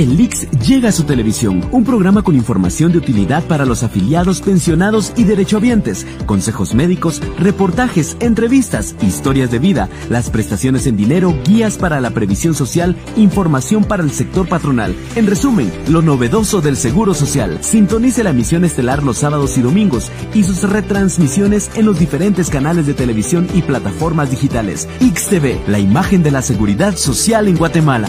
El Lix llega a su televisión, un programa con información de utilidad para los afiliados, pensionados y derechohabientes, consejos médicos, reportajes, entrevistas, historias de vida, las prestaciones en dinero, guías para la previsión social, información para el sector patronal. En resumen, lo novedoso del Seguro Social. Sintonice la emisión estelar los sábados y domingos y sus retransmisiones en los diferentes canales de televisión y plataformas digitales. XTV, la imagen de la seguridad social en Guatemala.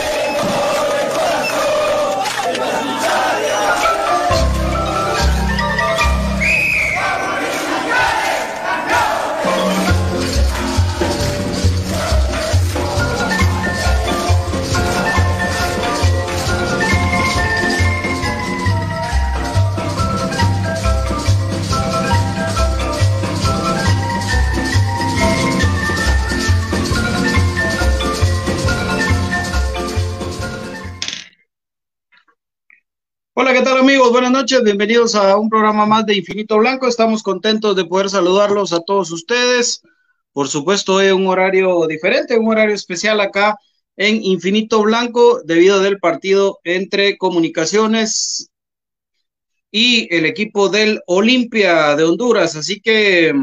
Buenas noches, bienvenidos a un programa más de Infinito Blanco. Estamos contentos de poder saludarlos a todos ustedes. Por supuesto, es un horario diferente, un horario especial acá en Infinito Blanco debido del partido entre Comunicaciones y el equipo del Olimpia de Honduras. Así que,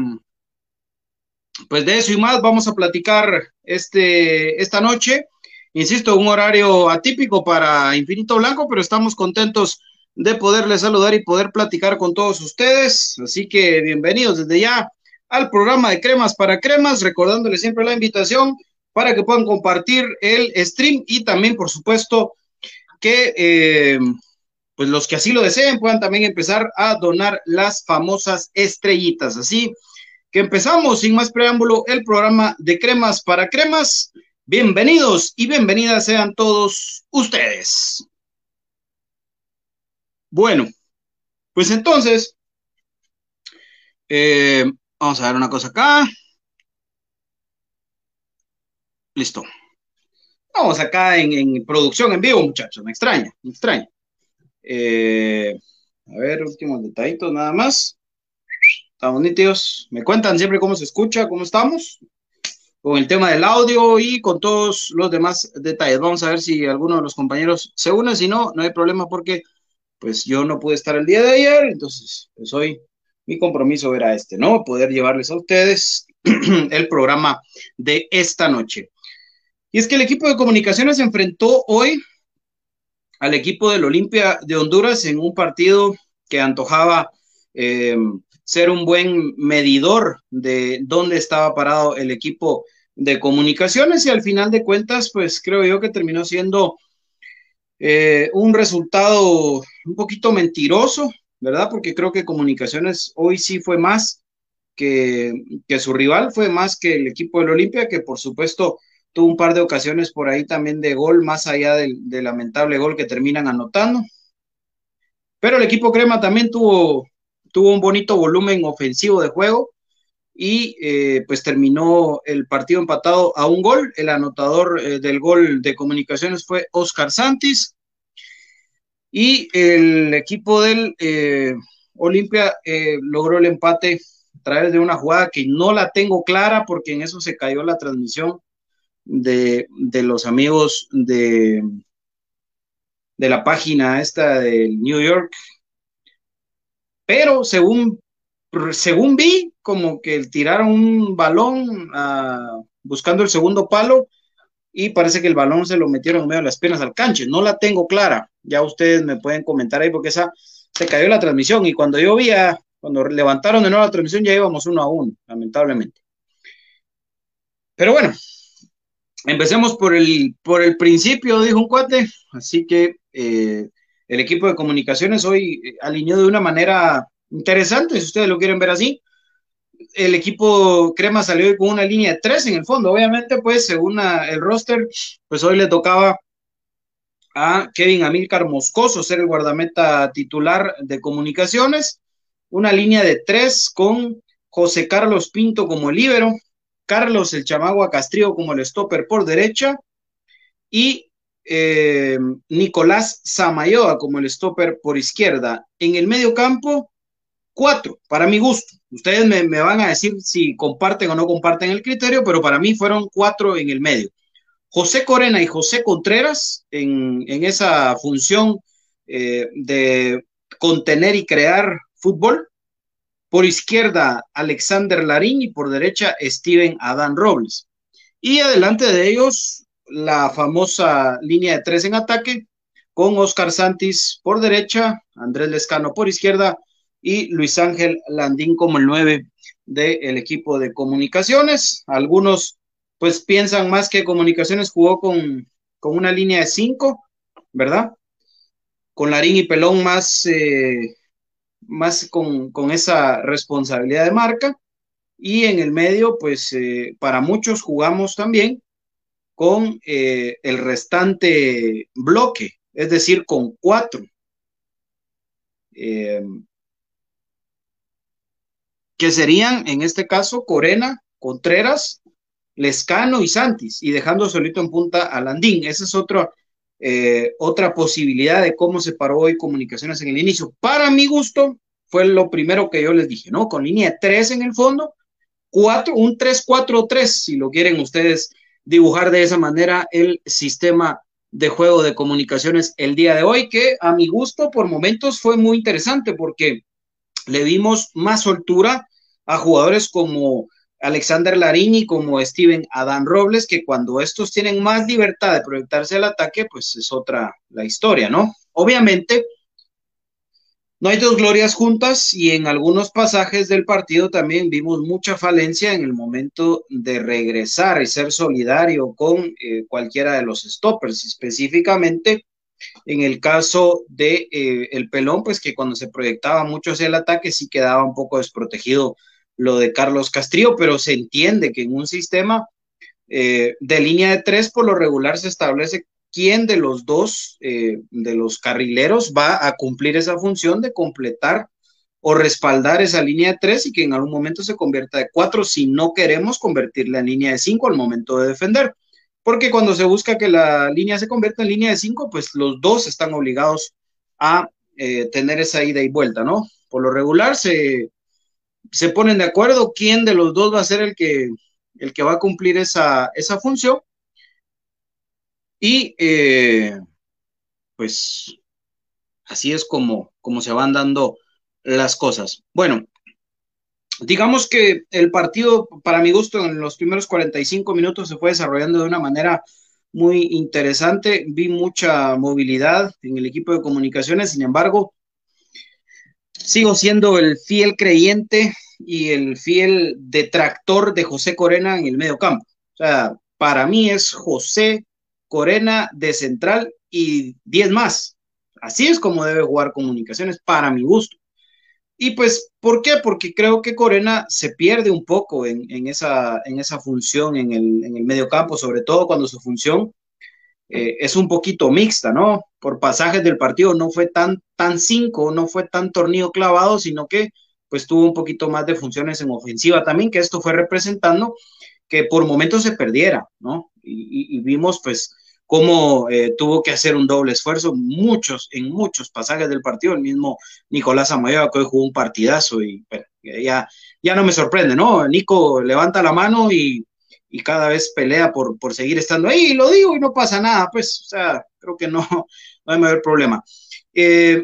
pues de eso y más vamos a platicar este, esta noche. Insisto, un horario atípico para Infinito Blanco, pero estamos contentos de poderles saludar y poder platicar con todos ustedes. Así que bienvenidos desde ya al programa de Cremas para Cremas, recordándoles siempre la invitación para que puedan compartir el stream y también, por supuesto, que eh, pues los que así lo deseen puedan también empezar a donar las famosas estrellitas. Así que empezamos sin más preámbulo el programa de Cremas para Cremas. Bienvenidos y bienvenidas sean todos ustedes. Bueno, pues entonces, eh, vamos a ver una cosa acá. Listo. Vamos acá en, producción en vivo, muchachos. Me extraña, me extraña. Eh, a ver, últimos detallitos nada más. Estamos nítidos. Me cuentan siempre cómo se escucha, cómo estamos con el tema del audio y con todos los demás detalles. Vamos a ver si alguno de los compañeros se une. Si no, no hay problema porque pues yo no pude estar el día de ayer, entonces pues hoy mi compromiso era este, ¿no? Poder llevarles a ustedes el programa de esta noche. Y es que el equipo de comunicaciones se enfrentó hoy al equipo del Olimpia de Honduras en un partido que antojaba eh, ser un buen medidor de dónde estaba parado el equipo de comunicaciones y al final de cuentas, pues creo yo que terminó siendo eh, un resultado un poquito mentiroso, ¿verdad? Porque creo que comunicaciones hoy sí fue más que, que su rival, fue más que el equipo del Olimpia, que por supuesto tuvo un par de ocasiones por ahí también de gol, más allá del, lamentable gol que terminan anotando. Pero el equipo Crema también tuvo, tuvo un bonito volumen ofensivo de juego y eh, pues terminó el partido empatado a un gol. El anotador eh, del gol de comunicaciones fue Oscar Santis y el equipo del eh, Olimpia logró el empate a través de una jugada que no la tengo clara porque en eso se cayó la transmisión de, los amigos de, de la página esta del New York. Pero según, según vi, como que tiraron un balón ah, buscando el segundo palo y parece que el balón se lo metieron en medio de las piernas al canche. No la tengo clara. Ya ustedes me pueden comentar ahí porque esa se cayó la transmisión y cuando yo vi, cuando levantaron de nuevo la transmisión ya íbamos uno a uno, lamentablemente. Pero bueno, empecemos por el, por el principio, dijo un cuate. Así que eh, el equipo de comunicaciones hoy eh, alineó de una manera interesante, si ustedes lo quieren ver así. El equipo Crema salió con una línea de tres en el fondo. Obviamente, pues, según el roster, pues hoy le tocaba a Kevin Amilcar Moscoso ser el guardameta titular de comunicaciones. Una línea de tres con José Carlos Pinto como líbero, Carlos el Chamagua Castrillo como el stopper por derecha y eh, Nicolás Samayoa como el stopper por izquierda. En el medio campo, cuatro, para mi gusto. Ustedes me, van a decir si comparten o no comparten el criterio, pero para mí fueron cuatro en el medio. José Corena y José Contreras en, esa función eh, de contener y crear fútbol. Por izquierda, Alexander Larín y por derecha, Steven Adán Robles. Y adelante de ellos, la famosa línea de tres en ataque, con Oscar Santis por derecha, Andrés Lescano por izquierda y Luis Ángel Landín como el nueve del equipo de comunicaciones. Algunos pues piensan más que comunicaciones jugó con, una línea de cinco, ¿verdad? Con Larín y Pelón más eh, más con, esa responsabilidad de marca. Y en el medio, pues eh, para muchos jugamos también con eh, el restante bloque, es decir, con cuatro. Eh, que serían, en este caso, Corena, Contreras, Lescano y Santis, y dejando solito en punta a Landín. Esa es otra, otra posibilidad de cómo se paró hoy comunicaciones en el inicio. Para mi gusto, fue lo primero que yo les dije, ¿no? Con línea 3 en el fondo, 4, un 3-4-3, si lo quieren ustedes dibujar de esa manera el sistema de juego de comunicaciones el día de hoy, que a mi gusto por momentos fue muy interesante porque le dimos más soltura a jugadores como Alexander Larini como Steven Adán Robles, que cuando estos tienen más libertad de proyectarse al ataque, pues es otra la historia, ¿no? Obviamente, no hay dos glorias juntas y en algunos pasajes del partido también vimos mucha falencia en el momento de regresar y ser solidario con eh, cualquiera de los stoppers, específicamente en el caso de eh, el pelón, pues que cuando se proyectaba mucho hacia el ataque sí quedaba un poco desprotegido lo de Carlos Castrillo, pero se entiende que en un sistema eh, de línea de tres por lo regular se establece quién de los dos, eh, de los carrileros, va a cumplir esa función de completar o respaldar esa línea de tres y que en algún momento se convierta de cuatro si no queremos convertirla en línea de cinco al momento de defender. Porque cuando se busca que la línea se convierta en línea de cinco, pues los dos están obligados a eh, tener esa ida y vuelta, ¿no? Por lo regular se, se ponen de acuerdo quién de los dos va a ser el que, el que va a cumplir esa, esa función y eh, pues así es como, como se van dando las cosas. Bueno, digamos que el partido, para mi gusto, en los primeros 45 minutos se fue desarrollando de una manera muy interesante. Vi mucha movilidad en el equipo de comunicaciones, sin embargo, sigo siendo el fiel creyente y el fiel detractor de José Corena en el medio campo. O sea, para mí es José Corena de central y 10 más. Así es como debe jugar comunicaciones para mi gusto. Y pues, ¿por qué? Porque creo que Corena se pierde un poco en, esa, función en el, en el medio campo, sobre todo cuando su función eh, es un poquito mixta, ¿no? Por pasajes del partido no fue tan, tan cinco, no fue tan tornillo clavado, sino que pues tuvo un poquito más de funciones en ofensiva también, que esto fue representando que por momentos se perdiera, ¿no? Y, vimos pues cómo eh, tuvo que hacer un doble esfuerzo muchos, en muchos pasajes del partido, el mismo Nicolás Amayoa que hoy jugó un partidazo y ya, ya no me sorprende, ¿no? Nico levanta la mano y, cada vez pelea por, por seguir estando ahí, y lo digo y no pasa nada, pues, o sea, creo que no, no hay mayor problema. Eh,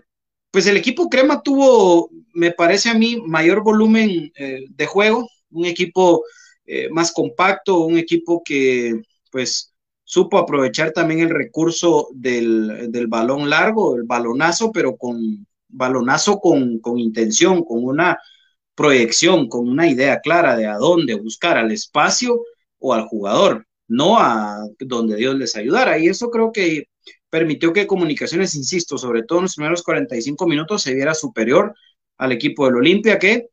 pues el equipo Crema tuvo, me parece a mí, mayor volumen eh, de juego, un equipo eh, más compacto, un equipo que pues supo aprovechar también el recurso del, balón largo, el balonazo, pero con balonazo con, con, intención, con una proyección, con una idea clara de a dónde buscar al espacio o al jugador, no a donde Dios les ayudara. Y eso creo que permitió que Comunicaciones, insisto, sobre todo en los primeros 45 minutos, se viera superior al equipo del Olimpia, que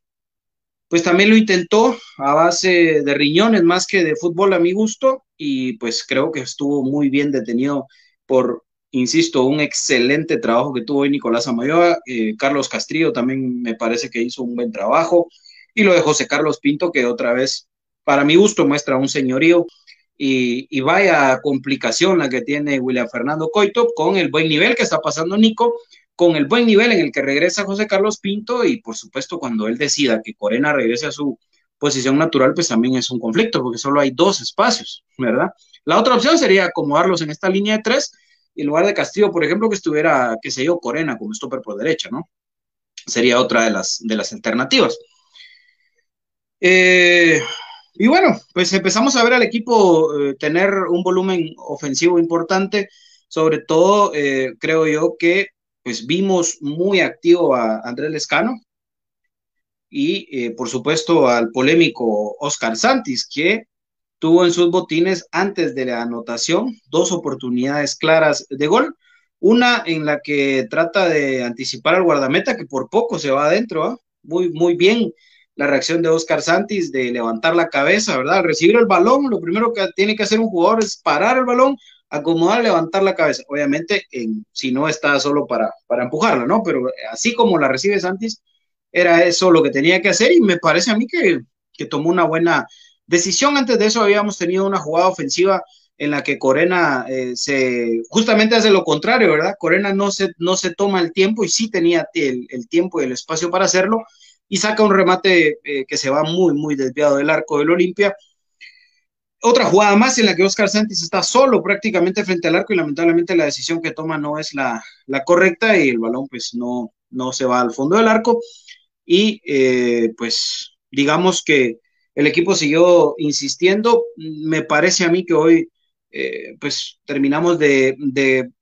pues también lo intentó a base de riñones más que de fútbol a mi gusto. Y pues creo que estuvo muy bien detenido por, insisto, un excelente trabajo que tuvo hoy Nicolás Amayoa, eh, Carlos Castrillo también me parece que hizo un buen trabajo. Y lo de José Carlos Pinto que otra vez para mi gusto muestra un señorío y, vaya complicación la que tiene William Fernando Coito con el buen nivel que está pasando Nico con el buen nivel en el que regresa José Carlos Pinto y por supuesto cuando él decida que Corena regrese a su posición natural, pues también es un conflicto porque solo hay dos espacios, ¿verdad? La otra opción sería acomodarlos en esta línea de tres en lugar de Castillo, por ejemplo, que estuviera, qué sé yo, Corena como stopper por derecha, ¿no? Sería otra de las, de las alternativas. Eh, y bueno, pues empezamos a ver al equipo eh, tener un volumen ofensivo importante, sobre todo eh, creo yo que pues vimos muy activo a Andrés Lescano y eh, por supuesto al polémico Oscar Santis, que tuvo en sus botines antes de la anotación dos oportunidades claras de gol. Una en la que trata de anticipar al guardameta, que por poco se va adentro. ¿ah? Muy, muy bien la reacción de Oscar Santis de levantar la cabeza, ¿verdad? Al recibir el balón, lo primero que tiene que hacer un jugador es parar el balón, acomodar, levantar la cabeza. Obviamente, si no está solo para, para empujarla, ¿no? Pero así como la recibe Santis, era eso lo que tenía que hacer y me parece a mí que, que tomó una buena decisión. Antes de eso habíamos tenido una jugada ofensiva en la que Corena eh, se justamente hace lo contrario, ¿verdad? Corena no se, no se toma el tiempo y sí tenía el, el tiempo y el espacio para hacerlo y saca un remate eh, que se va muy, muy desviado del arco del Olimpia otra jugada más en la que Oscar Santis está solo prácticamente frente al arco y lamentablemente la decisión que toma no es la, correcta y el balón pues no, no se va al fondo del arco y eh, pues digamos que el equipo siguió insistiendo. Me parece a mí que hoy eh, pues terminamos de,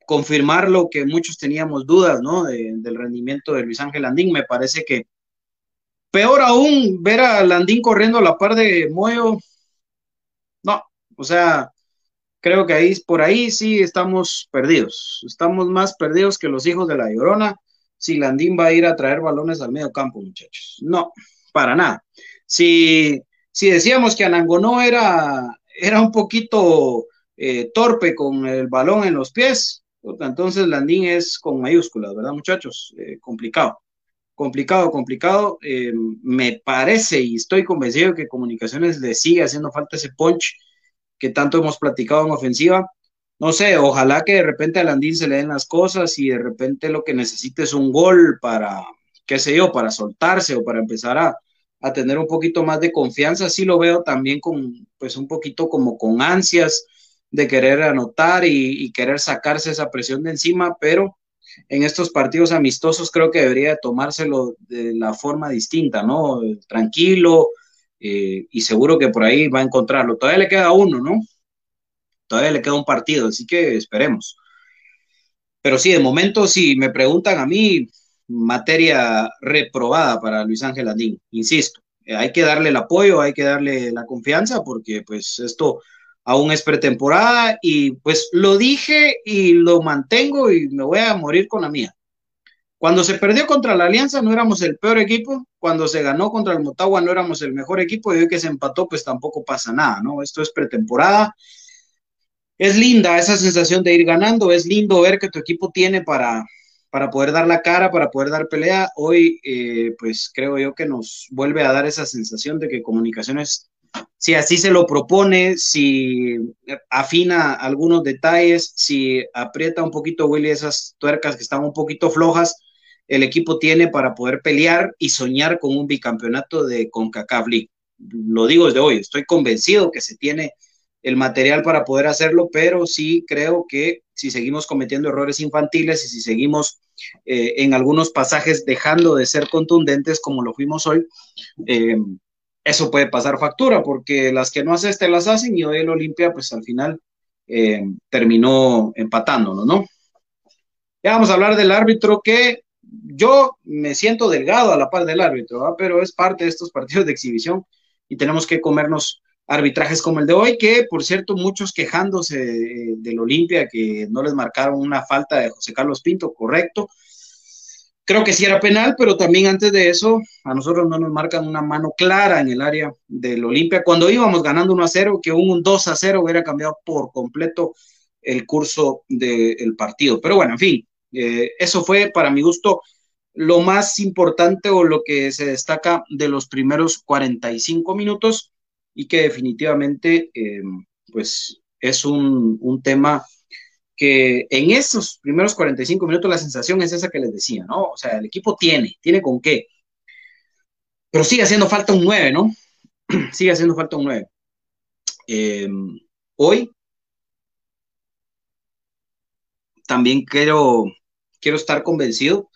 confirmar lo que muchos teníamos dudas, ¿no? del rendimiento de Luis Ángel Landín. Me parece que peor aún ver a Landín corriendo a la par de Moyo. No, o sea, creo que ahí por ahí sí estamos perdidos. Estamos más perdidos que los hijos de la Llorona si Landín va a ir a traer balones al medio campo, muchachos. No, para nada. Si, si decíamos que Anangonó era, era un poquito eh, torpe con el balón en los pies, entonces Landín es con mayúsculas, ¿verdad, muchachos? Eh, complicado. Complicado, complicado. Eh, me parece y estoy convencido que Comunicaciones le sigue haciendo falta ese punch que tanto hemos platicado en ofensiva no sé, ojalá que de repente a Landín se le den las cosas y de repente lo que necesite es un gol para, qué sé yo, para soltarse o para empezar a, tener un poquito más de confianza. Sí lo veo también con, pues un poquito como con ansias de querer anotar y, querer sacarse esa presión de encima, pero en estos partidos amistosos creo que debería tomárselo de la forma distinta, ¿no? Tranquilo eh, y seguro que por ahí va a encontrarlo. Todavía le queda uno, ¿no? todavía le queda un partido, así que esperemos. Pero sí, de momento, si me preguntan a mí, materia reprobada para Luis Ángel Andín, insisto, eh, hay que darle el apoyo, hay que darle la confianza, porque pues esto aún es pretemporada y pues lo dije y lo mantengo y me voy a morir con la mía. Cuando se perdió contra la Alianza no éramos el peor equipo, cuando se ganó contra el Motagua no éramos el mejor equipo y hoy que se empató pues tampoco pasa nada, ¿no? Esto es pretemporada es linda esa sensación de ir ganando, es lindo ver que tu equipo tiene para, para poder dar la cara, para poder dar pelea. Hoy, eh, pues creo yo que nos vuelve a dar esa sensación de que comunicaciones, si así se lo propone, si afina algunos detalles, si aprieta un poquito Willy esas tuercas que están un poquito flojas, el equipo tiene para poder pelear y soñar con un bicampeonato de CONCACAF League. Lo digo desde hoy, estoy convencido que se tiene el material para poder hacerlo, pero sí creo que si seguimos cometiendo errores infantiles y si seguimos eh, en algunos pasajes dejando de ser contundentes como lo fuimos hoy, eh, eso puede pasar factura, porque las que no haces te las hacen y hoy el Olimpia, pues al final eh, terminó empatándonos, ¿no? Ya vamos a hablar del árbitro que yo me siento delgado a la par del árbitro, pero es parte de estos partidos de exhibición y tenemos que comernos arbitrajes como el de hoy, que por cierto muchos quejándose del Olimpia que no les marcaron una falta de José Carlos Pinto, correcto. Creo que sí era penal, pero también antes de eso a nosotros no nos marcan una mano clara en el área del Olimpia cuando íbamos ganando 1 a 0, que un 2 a 0 hubiera cambiado por completo el curso del partido. Pero bueno, en fin, eh, eso fue para mi gusto lo más importante o lo que se destaca de los primeros 45 minutos y que definitivamente eh, pues es un, un, tema que en esos primeros 45 minutos la sensación es esa que les decía, ¿no? O sea, el equipo tiene, tiene con qué, pero sigue haciendo falta un 9, ¿no? sigue haciendo falta un 9. Eh, hoy también quiero, quiero estar convencido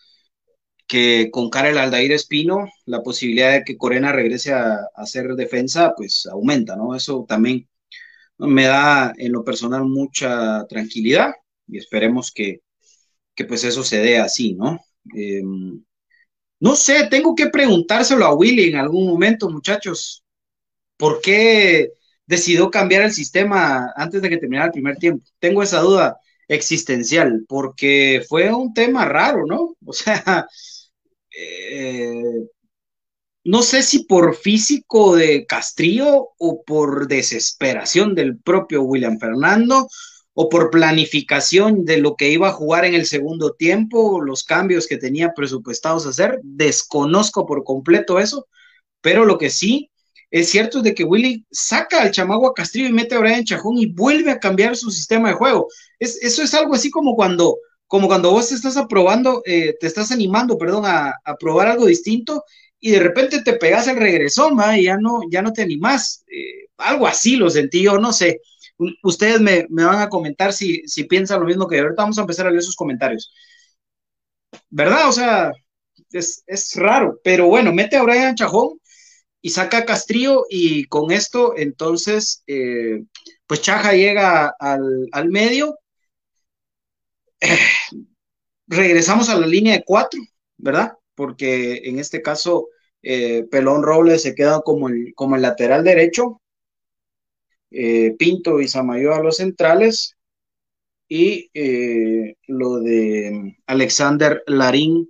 que con Karel Aldair Espino, la posibilidad de que Corena regrese a, hacer defensa, pues aumenta, ¿no? Eso también me da en lo personal mucha tranquilidad y esperemos que, pues eso se dé así, ¿no? Em, no sé, tengo que preguntárselo a Willy en algún momento, muchachos, ¿por qué decidió cambiar el sistema antes de que terminara el primer tiempo? Tengo esa duda existencial, porque fue un tema raro, ¿no? O sea, eh, no sé si por físico de Castrillo o por desesperación del propio William Fernando o por planificación de lo que iba a jugar en el segundo tiempo, los cambios que tenía presupuestados hacer, desconozco por completo eso, pero lo que sí es cierto es de que Willy saca al chamago a Castrillo y mete a Brian Chajón y vuelve a cambiar su sistema de juego. Es, eso es algo así como cuando como cuando vos te estás aprobando, eh, te estás animando, perdón, a, probar algo distinto y de repente te pegas el regresón, y ya no, ya no te animás. Eh, algo así lo sentí yo, no sé. Ustedes me, van a comentar si, si piensan lo mismo que yo. Ahorita vamos a empezar a leer sus comentarios. ¿Verdad? O sea, es, raro, pero bueno, mete a Brian Chajón y saca a Castrillo y con esto entonces, eh, pues Chaja llega al, medio. regresamos a la línea de cuatro, ¿verdad? Porque en este caso eh, Pelón Robles se queda como el, como el lateral derecho, eh, Pinto y Samayo a los centrales y eh, lo de Alexander Larín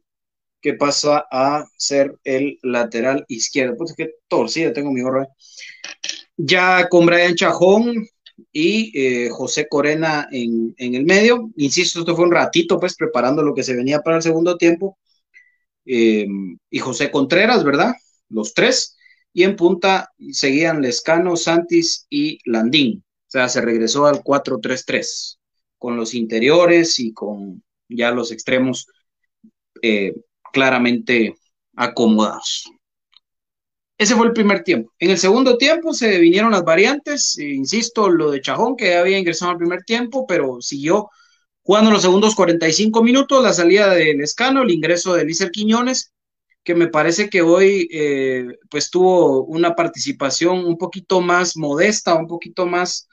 que pasa a ser el lateral izquierdo. Pues que torcida tengo mi gorro. Ya con Brian Chajón y José Corena en, en, el medio. Insisto, esto fue un ratito, pues preparando lo que se venía para el segundo tiempo. Eh, y José Contreras, ¿verdad? Los tres. Y en punta seguían Lescano, Santis y Landín. O sea, se regresó al 4-3-3, con los interiores y con ya los extremos eh, claramente acomodados. Ese fue el primer tiempo. En el segundo tiempo se vinieron las variantes, insisto, lo de Chajón que había ingresado al primer tiempo, pero siguió Jugando los segundos 45 minutos, la salida del Escano, el ingreso de Lícer Quiñones, que me parece que hoy eh, pues tuvo una participación un poquito más modesta, un poquito más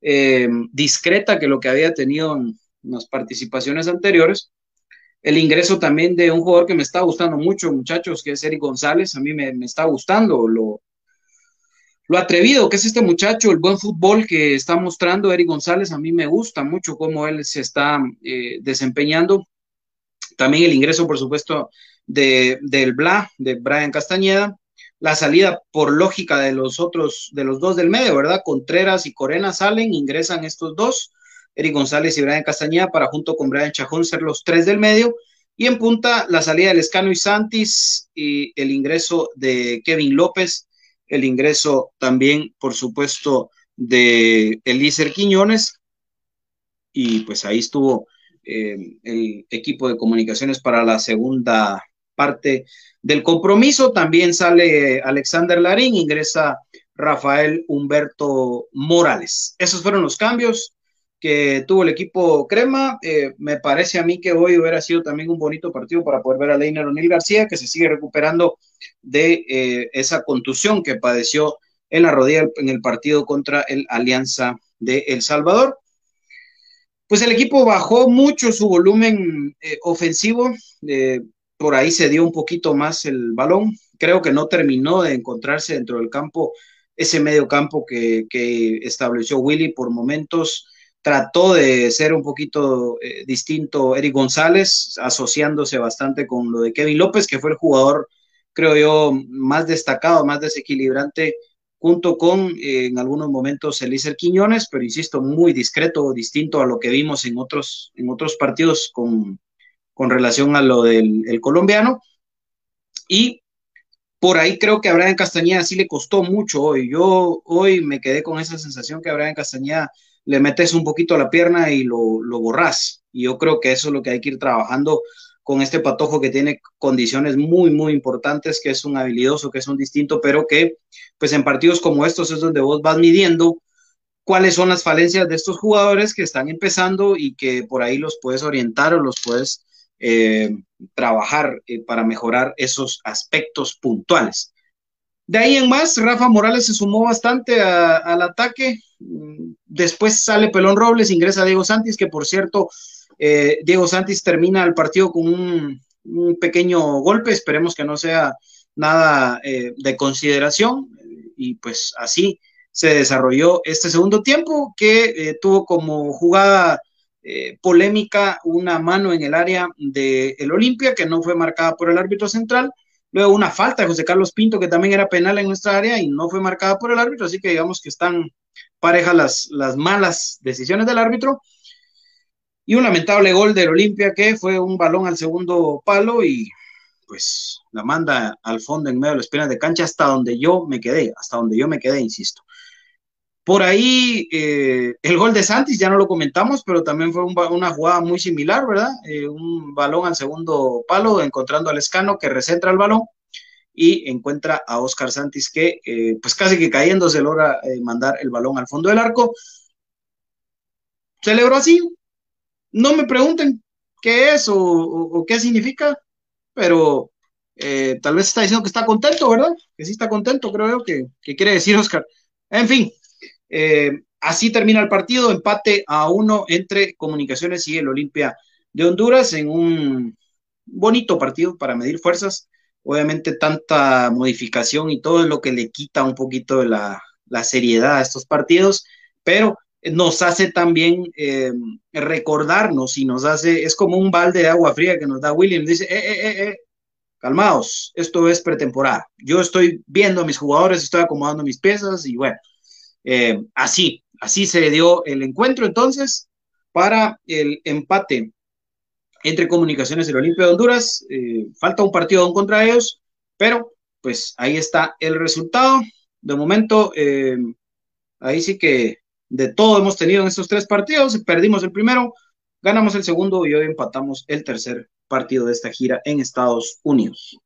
eh, discreta que lo que había tenido en las participaciones anteriores. El ingreso también de un jugador que me está gustando mucho, muchachos, que es Eric González, a mí me, me está gustando, lo, lo atrevido que es este muchacho, el buen fútbol que está mostrando Eric González, a mí me gusta mucho cómo él se está eh, desempeñando. También el ingreso, por supuesto, de, del Bla, de Brian Castañeda. La salida, por lógica, de los otros, de los dos del medio, ¿verdad? Contreras y Corena salen, ingresan estos dos, Eric González y Brian Castañeda, para junto con Brian Chajón ser los tres del medio. Y en punta, la salida del Escano y Santis y el ingreso de Kevin López el ingreso también, por supuesto, de Elícer Quiñones, y pues ahí estuvo eh, el equipo de comunicaciones para la segunda parte del compromiso. También sale Alexander Larín, ingresa Rafael Humberto Morales. Esos fueron los cambios que tuvo el equipo Crema. Eh, me parece a mí que hoy hubiera sido también un bonito partido para poder ver a Leiner O'Neill García, que se sigue recuperando de eh, esa contusión que padeció en la rodilla en el partido contra el Alianza de El Salvador. Pues el equipo bajó mucho su volumen eh, ofensivo, por ahí se dio un poquito más el balón, creo que no terminó de encontrarse dentro del campo ese medio campo que, que estableció Willy por momentos trató de ser un poquito eh, distinto Eric González, asociándose bastante con lo de Kevin López, que fue el jugador, creo yo, más destacado, más desequilibrante, junto con eh, en algunos momentos Elícer Quiñones, pero insisto, muy discreto, distinto a lo que vimos en otros, en otros partidos con, con relación a lo del colombiano. Y por ahí creo que a Brian Castañeda sí le costó mucho hoy. Yo hoy me quedé con esa sensación que a Brian Castañeda le metes un poquito la pierna y lo, lo borras. Y yo creo que eso es lo que hay que ir trabajando con este patojo que tiene condiciones muy, muy importantes, que es un habilidoso, que es un distinto, pero que pues en partidos como estos es donde vos vas midiendo cuáles son las falencias de estos jugadores que están empezando y que por ahí los puedes orientar o los puedes eh, trabajar eh, para mejorar esos aspectos puntuales. De ahí en más, Rafa Morales se sumó bastante al ataque. Después sale Pelón Robles, ingresa Diego Santis, que por cierto, eh, Diego Santis termina el partido con un, pequeño golpe. Esperemos que no sea nada eh, de consideración. Y pues así se desarrolló este segundo tiempo, que eh, tuvo como jugada polémica una mano en el área del el Olimpia, que no fue marcada por el árbitro central Luego una falta de José Carlos Pinto, que también era penal en nuestra área y no fue marcada por el árbitro, así que digamos que están parejas las, las malas decisiones del árbitro. Y un lamentable gol del Olimpia, que fue un balón al segundo palo y pues la manda al fondo en medio de las piernas de cancha hasta donde yo me quedé, hasta donde yo me quedé, insisto. Por ahí, eh, el gol de Santis ya no lo comentamos, pero también fue una jugada muy similar, ¿verdad? Eh, un balón al segundo palo, encontrando al escano que recentra el balón y encuentra a Oscar Santis que eh, pues casi que cayéndose logra mandar el balón al fondo del arco. Celebró así. No me pregunten qué es o, qué significa, pero eh, tal vez está diciendo que está contento, ¿verdad? Que sí está contento, creo yo, que, quiere decir Oscar. En fin, así termina el partido, empate a uno entre Comunicaciones y el Olimpia de Honduras en un bonito partido para medir fuerzas. Obviamente tanta modificación y todo es lo que le quita un poquito de la, seriedad a estos partidos, pero nos hace también eh, recordarnos y nos hace, es como un balde de agua fría que nos da William, dice, eh, eh, eh, eh, calmaos, esto es pretemporada, yo estoy viendo a mis jugadores, estoy acomodando mis piezas y bueno, así, así se dio el encuentro entonces para el empate entre Comunicaciones y el Olimpia de Honduras. Falta un partido contra ellos, pero pues ahí está el resultado. De momento, ahí sí que de todo hemos tenido en estos tres partidos. Perdimos el primero, ganamos el segundo y hoy empatamos el tercer partido de esta gira en Estados Unidos.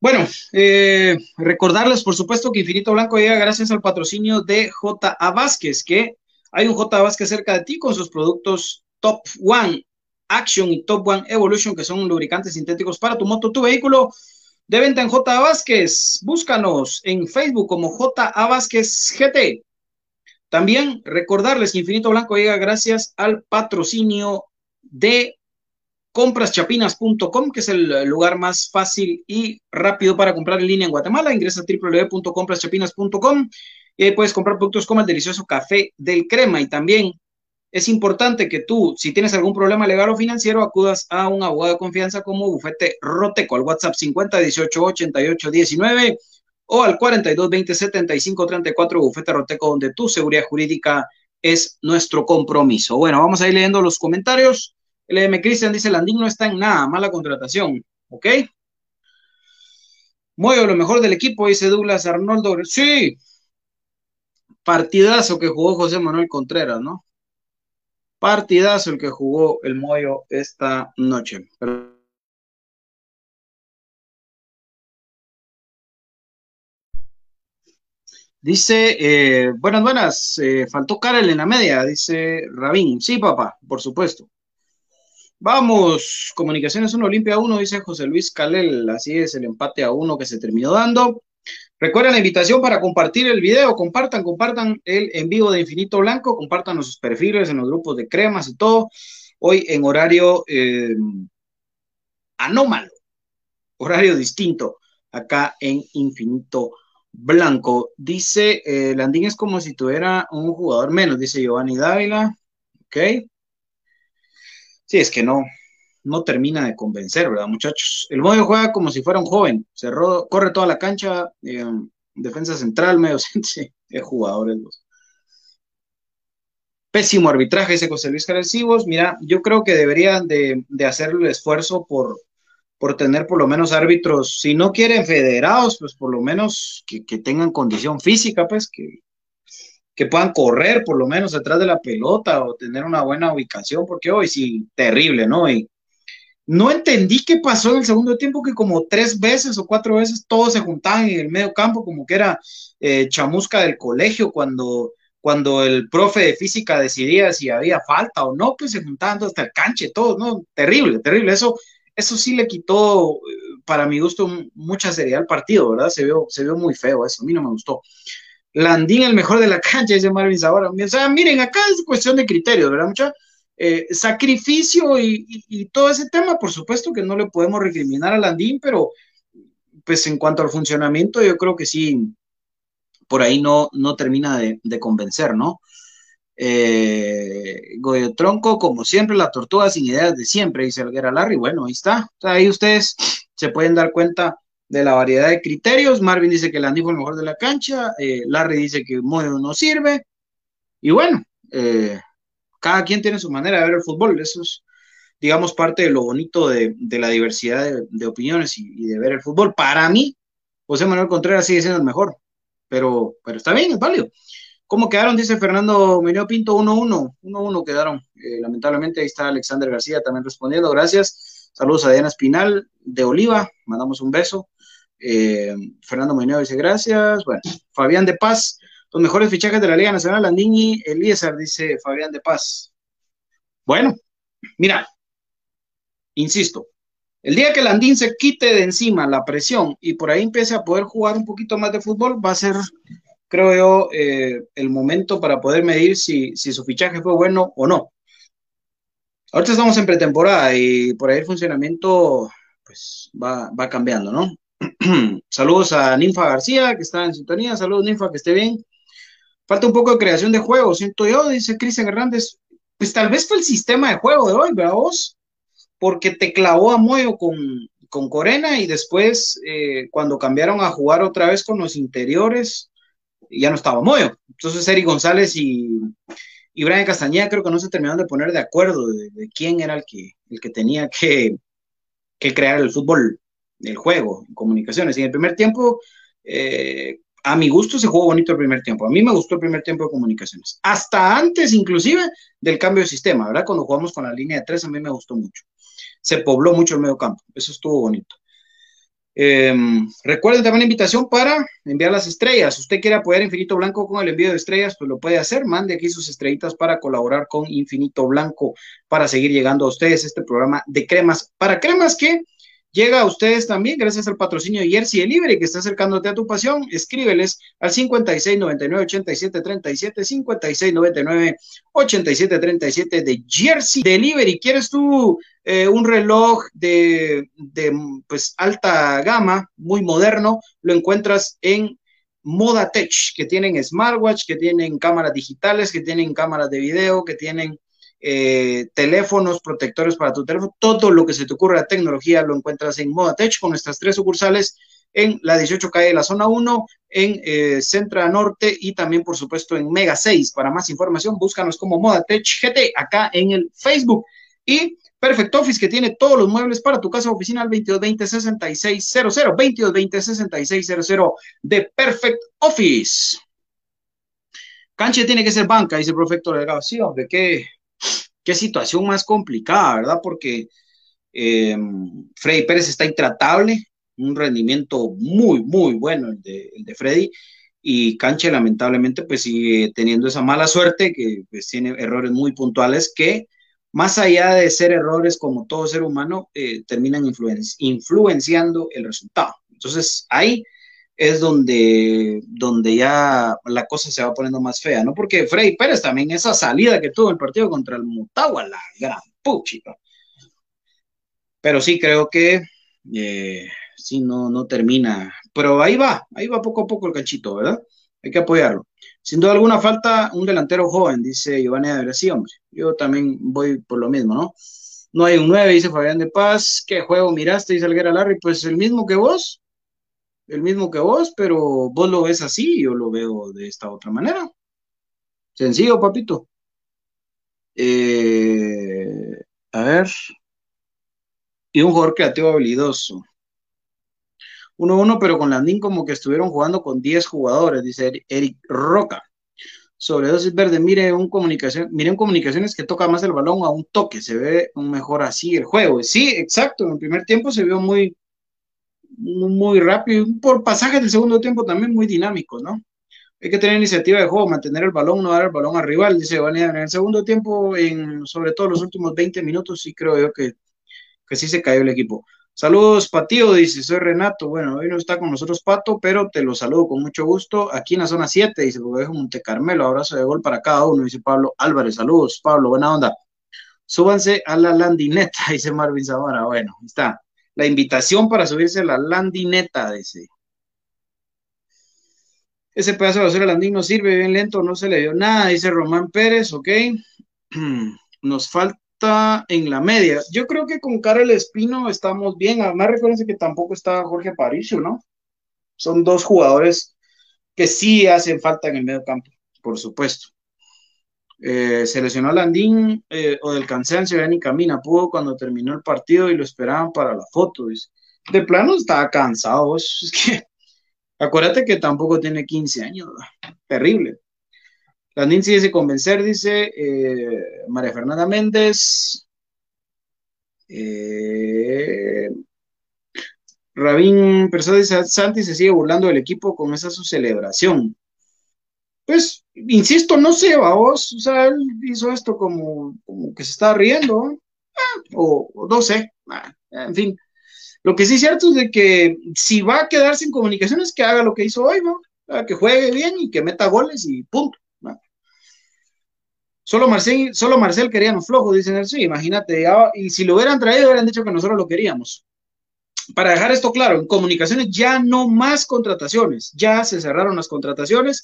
Bueno, eh, recordarles, por supuesto, que Infinito Blanco llega gracias al patrocinio de J.A. Vázquez, que hay un J Vázquez cerca de ti con sus productos Top One Action y Top One Evolution, que son lubricantes sintéticos para tu moto, tu vehículo. De venta en J Vázquez. Búscanos en Facebook como J Vázquez GT. También recordarles que Infinito Blanco llega gracias al patrocinio de compraschapinas.com, que es el lugar más fácil y rápido para comprar en línea en Guatemala. Ingresa a www.compraschapinas.com y ahí puedes comprar productos como el delicioso café del crema y también es importante que tú, si tienes algún problema legal o financiero, acudas a un abogado de confianza como Bufete Roteco al WhatsApp 50 18 88 19 o al 42 20 75 34 Bufete Roteco, donde tu seguridad jurídica es nuestro compromiso. Bueno, vamos a ir leyendo los comentarios. LM Cristian dice: Landín no está en nada, mala contratación. ¿Ok? Mueve lo mejor del equipo, dice Douglas Arnoldo. Sí, partidazo que jugó José Manuel Contreras, ¿no? Partidazo el que jugó el Moyo esta noche. Dice, eh, buenas, buenas, eh, faltó Karel en la media, dice Rabín. Sí, papá, por supuesto. Vamos, Comunicaciones 1, Olimpia 1, dice José Luis Calel. Así es, el empate a uno que se terminó dando. Recuerden la invitación para compartir el video, compartan, compartan el en vivo de Infinito Blanco, compartan sus perfiles en los grupos de cremas y todo. Hoy en horario eh, anómalo, horario distinto, acá en Infinito Blanco. Dice, eh, Landín es como si tuviera un jugador menos, dice Giovanni Dávila. Ok. Sí, es que no, no termina de convencer, ¿verdad, muchachos? El Moyo juega como si fuera un joven, cerró, corre toda la cancha, eh, defensa central, medio centro, es jugadores los. Pésimo arbitraje, dice José Luis Carecibos. Mira, yo creo que deberían de, hacer el esfuerzo por, por tener por lo menos árbitros, si no quieren federados, pues por lo menos que, tengan condición física, pues que, que puedan correr por lo menos detrás de la pelota o tener una buena ubicación, porque hoy sí, terrible, ¿no? Y no entendí qué pasó en el segundo tiempo, que como tres veces o cuatro veces todos se juntaban en el medio campo, como que era eh, chamusca del colegio, cuando, cuando el profe de física decidía si había falta o no, pues se juntaban hasta el canche, todo, ¿no? Terrible, terrible. Eso, eso sí le quitó, eh, para mi gusto, mucha seriedad al partido, ¿verdad? Se vio, se vio muy feo eso, a mí no me gustó. Landín, el mejor de la cancha, dice Marvin Zabora. O sea, miren, acá es cuestión de criterios, ¿verdad, muchachos? Eh, sacrificio y, todo ese tema, por supuesto que no le podemos recriminar a Landín, pero pues en cuanto al funcionamiento, yo creo que sí, por ahí no, no termina de, convencer, ¿no? Eh, Goyo Tronco, como siempre, la tortuga sin ideas de siempre, dice Alguera Larry. Bueno, ahí está. ahí ustedes se pueden dar cuenta de la variedad de criterios. Marvin dice que Landín fue el mejor de la cancha. Eh, Larry dice que Moyo no sirve. Y bueno, eh, cada quien tiene su manera de ver el fútbol, eso es, digamos, parte de lo bonito de, la diversidad de, opiniones y, de ver el fútbol. Para mí, José Manuel Contreras sigue siendo el mejor, pero, pero está bien, es válido. ¿Cómo quedaron? Dice Fernando Meneo Pinto, 1-1. 1-1 quedaron. Eh, lamentablemente ahí está Alexander García también respondiendo. Gracias. Saludos a Diana Espinal de Oliva. Mandamos un beso. Eh, Fernando Meneo dice gracias. Bueno, Fabián de Paz. Los mejores fichajes de la Liga Nacional, Landini, Eliezer, dice Fabián de Paz. Bueno, mira, insisto, el día que Landín se quite de encima la presión y por ahí empiece a poder jugar un poquito más de fútbol, va a ser creo yo, eh, el momento para poder medir si, su fichaje fue bueno o no. Ahorita estamos en pretemporada y por ahí el funcionamiento pues va, cambiando, ¿no? Saludos a Ninfa García, que está en sintonía. Saludos, Ninfa, que esté bien. Falta un poco de creación de juego, siento yo, dice Cristian Hernández. Pues tal vez fue el sistema de juego de hoy, ¿verdad vos? Porque te clavó a Moyo con, con Corena y después, eh, cuando cambiaron a jugar otra vez con los interiores, ya no estaba Moyo. Entonces Eric González y, y Brian Castañeda creo que no se terminaron de poner de acuerdo de, quién era el que, el que tenía que, que, crear el fútbol, el juego, comunicaciones. Y en el primer tiempo, eh, a mi gusto se jugó bonito el primer tiempo. A mí me gustó el primer tiempo de comunicaciones. Hasta antes inclusive del cambio de sistema, ¿verdad? Cuando jugamos con la línea de tres, a mí me gustó mucho. Se pobló mucho el medio campo. Eso estuvo bonito. Em, recuerden también la invitación para enviar las estrellas. Si usted quiere apoyar Infinito Blanco con el envío de estrellas, pues lo puede hacer. Mande aquí sus estrellitas para colaborar con Infinito Blanco para seguir llegando a ustedes este programa de cremas. Para cremas que llega a ustedes también gracias al patrocinio de Jersey Delivery que está acercándote a tu pasión. Escríbeles al 5699 8737 5699 8737 de Jersey Delivery. ¿Quieres tú eh, un reloj de, pues, alta gama, muy moderno? Lo encuentras en Moda Tech, que tienen smartwatch, que tienen cámaras digitales, que tienen cámaras de video, que tienen eh, teléfonos, protectores para tu teléfono, todo lo que se te ocurra de tecnología lo encuentras en Modatech con nuestras tres sucursales en la 18 calle de la zona 1, en eh, Centra Norte y también, por supuesto, en Mega 6. Para más información, búscanos como Modatech GT acá en el Facebook. Y Perfect Office, que tiene todos los muebles para tu casa oficina al 2220-6600, 2220-6600 de Perfect Office. Canche tiene que ser banca, dice el profecto Delgado. Sí, hombre, qué, qué situación más complicada, ¿verdad? Porque eh, Freddy Pérez está intratable, un rendimiento muy, muy bueno el de Freddy, y Canche lamentablemente pues sigue teniendo esa mala suerte, que pues, tiene errores muy puntuales que más allá de ser errores como todo ser humano, eh, terminan influenciando el resultado. Entonces ahí es donde, donde ya la cosa se va poniendo más fea, ¿no? Porque Freddy Pérez también, esa salida que tuvo el partido contra el Mutagua, gran puchita. Pero sí, creo que eh, sí, no, no termina. Pero ahí va, ahí va poco a poco el cachito, ¿verdad? Hay que apoyarlo. Sin duda alguna falta un delantero joven, dice Giovanni de hombre. Yo también voy por lo mismo, ¿no? No hay un 9, dice Fabián de Paz. ¿Qué juego miraste? Dice Alguera Larry. Pues el mismo que vos el mismo que vos, pero vos lo ves así, yo lo veo de esta otra manera. Sencillo, papito. Eh, a ver. Y un jugador creativo habilidoso. 1-1, pero con Landín como que estuvieron jugando con 10 jugadores, dice Eric Roca. Sobre dosis verde, mire un comunicación, miren comunicaciones que toca más el balón a un toque, se ve mejor así el juego. Sí, exacto, en el primer tiempo se vio muy, muy rápido, por pasajes del segundo tiempo también muy dinámico, ¿no? Hay que tener iniciativa de juego, mantener el balón, no dar el balón al rival, dice Vanessa. En el segundo tiempo, en, sobre todo los últimos 20 minutos, sí creo yo que, que sí se cayó el equipo. Saludos, Patío, dice, soy Renato. Bueno, hoy no está con nosotros Pato, pero te lo saludo con mucho gusto. Aquí en la zona 7, dice Bodejo Monte Carmelo, abrazo de gol para cada uno, dice Pablo Álvarez. Saludos, Pablo, buena onda. Súbanse a la landineta, dice Marvin Zamora. Bueno, está la invitación para subirse a la landineta, dice. Ese pedazo de basura landín no sirve, bien lento, no se le dio nada, dice Román Pérez, ok. Nos falta en la media. Yo creo que con Karel Espino estamos bien. Además, recuérdense que tampoco está Jorge Paricio, ¿no? Son dos jugadores que sí hacen falta en el medio campo, por supuesto. Eh, se Landín eh, o del cansancio, ya ni camina, pudo cuando terminó el partido y lo esperaban para la foto. De plano estaba cansado, es que acuérdate que tampoco tiene 15 años, terrible. Landín sigue sin convencer, dice eh, María Fernanda Méndez. Eh, Rabín Persona dice, Santi se sigue burlando del equipo con esa su celebración. Pues, insisto, no sé, vos, o sea, él hizo esto como, como que se está riendo, ah, o, no sé, ah, en fin. Lo que sí es cierto es de que si va a quedar sin comunicaciones, que haga lo que hizo hoy, ¿no? que juegue bien y que meta goles y punto. Solo Marcel, solo Marcel queríamos flojo, dicen él, sí, imagínate, y si lo hubieran traído, hubieran dicho que nosotros lo queríamos. Para dejar esto claro, en comunicaciones ya no más contrataciones, ya se cerraron las contrataciones.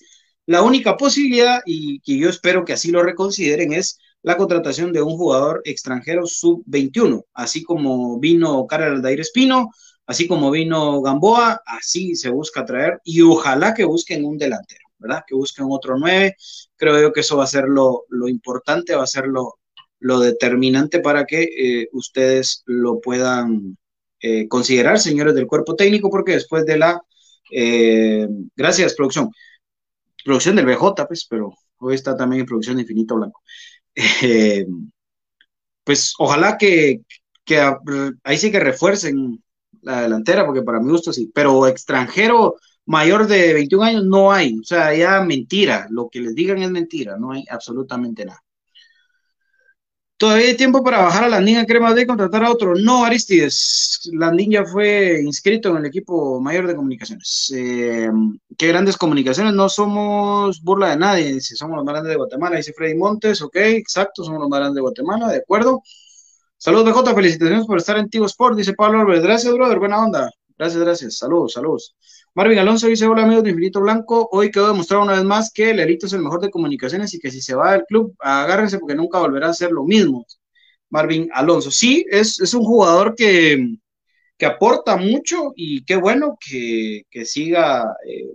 La única posibilidad, y que yo espero que así lo reconsideren, es la contratación de un jugador extranjero sub-21, así como vino Carlos Aldair Espino, así como vino Gamboa, así se busca traer y ojalá que busquen un delantero, ¿verdad? Que busquen otro nueve. Creo yo que eso va a ser lo, importante, va a ser lo, determinante para que eh, ustedes lo puedan eh, considerar, señores del cuerpo técnico, porque después de la... Eh, gracias, producción. Producción del BJ, pues, pero hoy está también en producción de Infinito Blanco. pues ojalá que, que ahí sí que refuercen la delantera, porque para mi gusto sí, pero extranjero mayor de 21 años no hay, o sea, ya mentira, lo que les digan es mentira, no hay absolutamente nada. Todavía hay tiempo para bajar a Landín a Crema de contratar a otro. No, Aristides. Landín ya fue inscrito en el equipo mayor de comunicaciones. Eh, qué grandes comunicaciones. No somos burla de nadie. Si somos los más grandes de Guatemala, dice Freddy Montes. Ok, exacto, somos los más grandes de Guatemala, de acuerdo. Saludos, BJ, felicitaciones por estar en Tivo Sport, dice Pablo Álvarez. Gracias, brother, buena onda. Gracias, gracias. Saludos, saludos. Marvin Alonso dice, hola amigos de Infinito Blanco, hoy quedó demostrado una vez más que el Elito es el mejor de comunicaciones y que si se va del club, agárrense porque nunca volverá a ser lo mismo. Marvin Alonso, sí, es, un jugador que, aporta mucho y qué bueno que, siga, eh,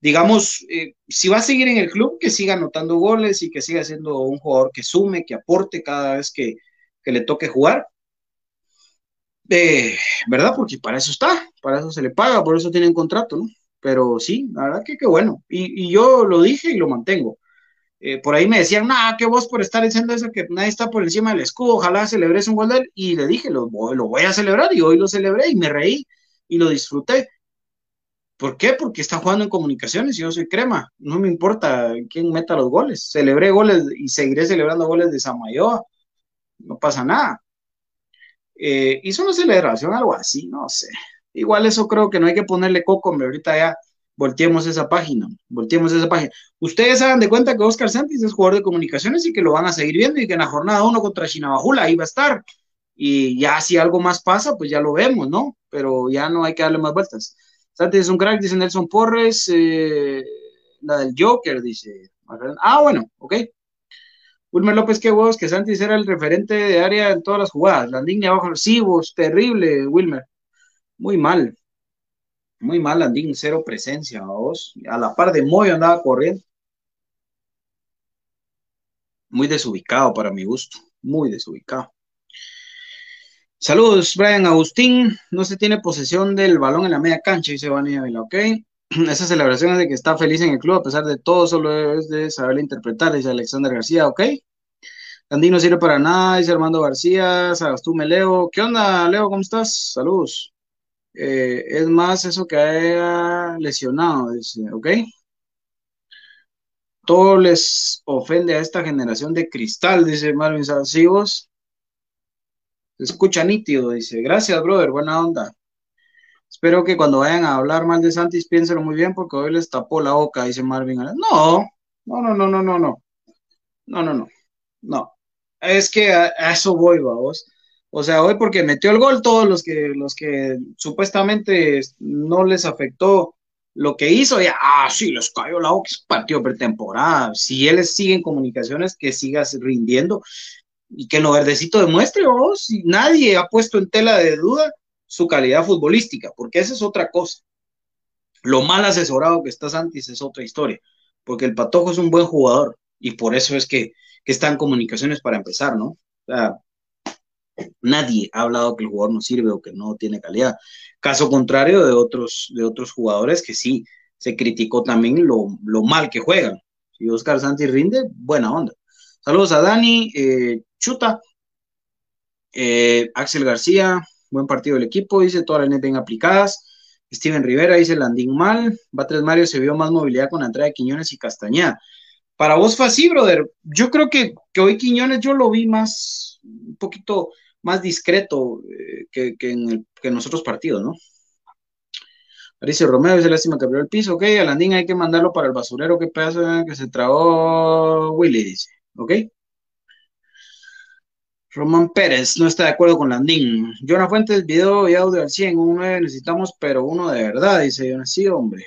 digamos, eh, si va a seguir en el club, que siga anotando goles y que siga siendo un jugador que sume, que aporte cada vez que, que le toque jugar. ¿Verdad? Porque para eso está, para eso se le paga, por eso tienen contrato, ¿no? Pero sí, la verdad que qué bueno. Y, yo lo dije y lo mantengo. Eh, por ahí me decían, nada, que vos por estar diciendo eso, que nadie está por encima del escudo, ojalá celebres un gol de él. Y le dije, lo, lo voy a celebrar y hoy lo celebré y me reí y lo disfruté. ¿Por qué? Porque está jugando en comunicaciones y yo soy crema. No me importa quién meta los goles. Celebré goles y seguiré celebrando goles de Samayoa no pasa nada. Eh, hizo una celebración, algo así, no sé. Igual eso creo que no hay que ponerle coco, hombre, ahorita ya volteemos esa página, volteemos esa página. Ustedes se dan de cuenta que Oscar Santis es jugador de comunicaciones y que lo van a seguir viendo y que en la jornada uno contra Chinabajula ahí va a estar. Y ya si algo más pasa, pues ya lo vemos, ¿no? Pero ya no hay que darle más vueltas. Santis es un crack, dice Nelson Porres, eh, la del Joker, dice. Ah, bueno, ok. Wilmer López, qué huevos que Santis era el referente de área en todas las jugadas. Landín abajo, sí, vos, terrible, Wilmer. Muy mal. Muy mal, Landín, cero presencia, vos. A la par de Moyo andaba corriendo. Muy desubicado para mi gusto. Muy desubicado. Saludos, Brian Agustín. No se tiene posesión del balón en la media cancha, dice Vania Vila, ¿ok? esa celebración es de que está feliz en el club, a pesar de todo, solo es de saberle interpretar, dice Alexander García, ¿ok? Andy no sirve para nada, dice Armando García, me Leo. ¿Qué onda, Leo? ¿Cómo estás? Saludos. Eh, es más eso que haya lesionado, dice, ¿ok? Todo les ofende a esta generación de cristal, dice Marvin Salcibos. Se escucha nítido, dice. Gracias, brother, buena onda. Espero que cuando vayan a hablar mal de Santis piénselo muy bien porque hoy les tapó la boca, dice Marvin. No, no, no, no, no, no, no. No, no, no. No. Es que a, eso voy, vamos. O sea, hoy porque metió el gol, todos los que, los que supuestamente no les afectó lo que hizo, ya, ah, sí, los cayó la boca, es partido pretemporada. Si él sigue en comunicaciones, que sigas rindiendo y que lo verdecito demuestre, vos. Si nadie ha puesto en tela de duda su calidad futbolística, porque esa es otra cosa. Lo mal asesorado que está Santis es otra historia, porque el Patojo es un buen jugador y por eso es que, que comunicaciones para empezar, ¿no? O sea, nadie ha hablado que el jugador no sirve o que no tiene calidad. Caso contrario de otros, de otros jugadores que sí se criticó también lo, mal que juegan. y Oscar Santi rinde, buena onda. Saludos a Dani, eh, Chuta, eh, Axel García, buen partido del equipo, dice todas las net bien aplicadas. Steven Rivera dice Landín mal, Batres Mario se vio más movilidad con la entrada de Quiñones y Castañeda. Para vos fue así, brother. Yo creo que, que hoy Quiñones yo lo vi más, un poquito más discreto eh, que, que, en que los otros partidos, ¿no? Alicia Romero dice lástima que abrió el piso, ok, a Landín hay que mandarlo para el basurero, qué pedazo que se tragó Willy, dice, ok. Román Pérez no está de acuerdo con Landín. Jonah Fuentes, video y audio al 100, uno necesitamos, pero uno de verdad, dice Jonah, sí, hombre.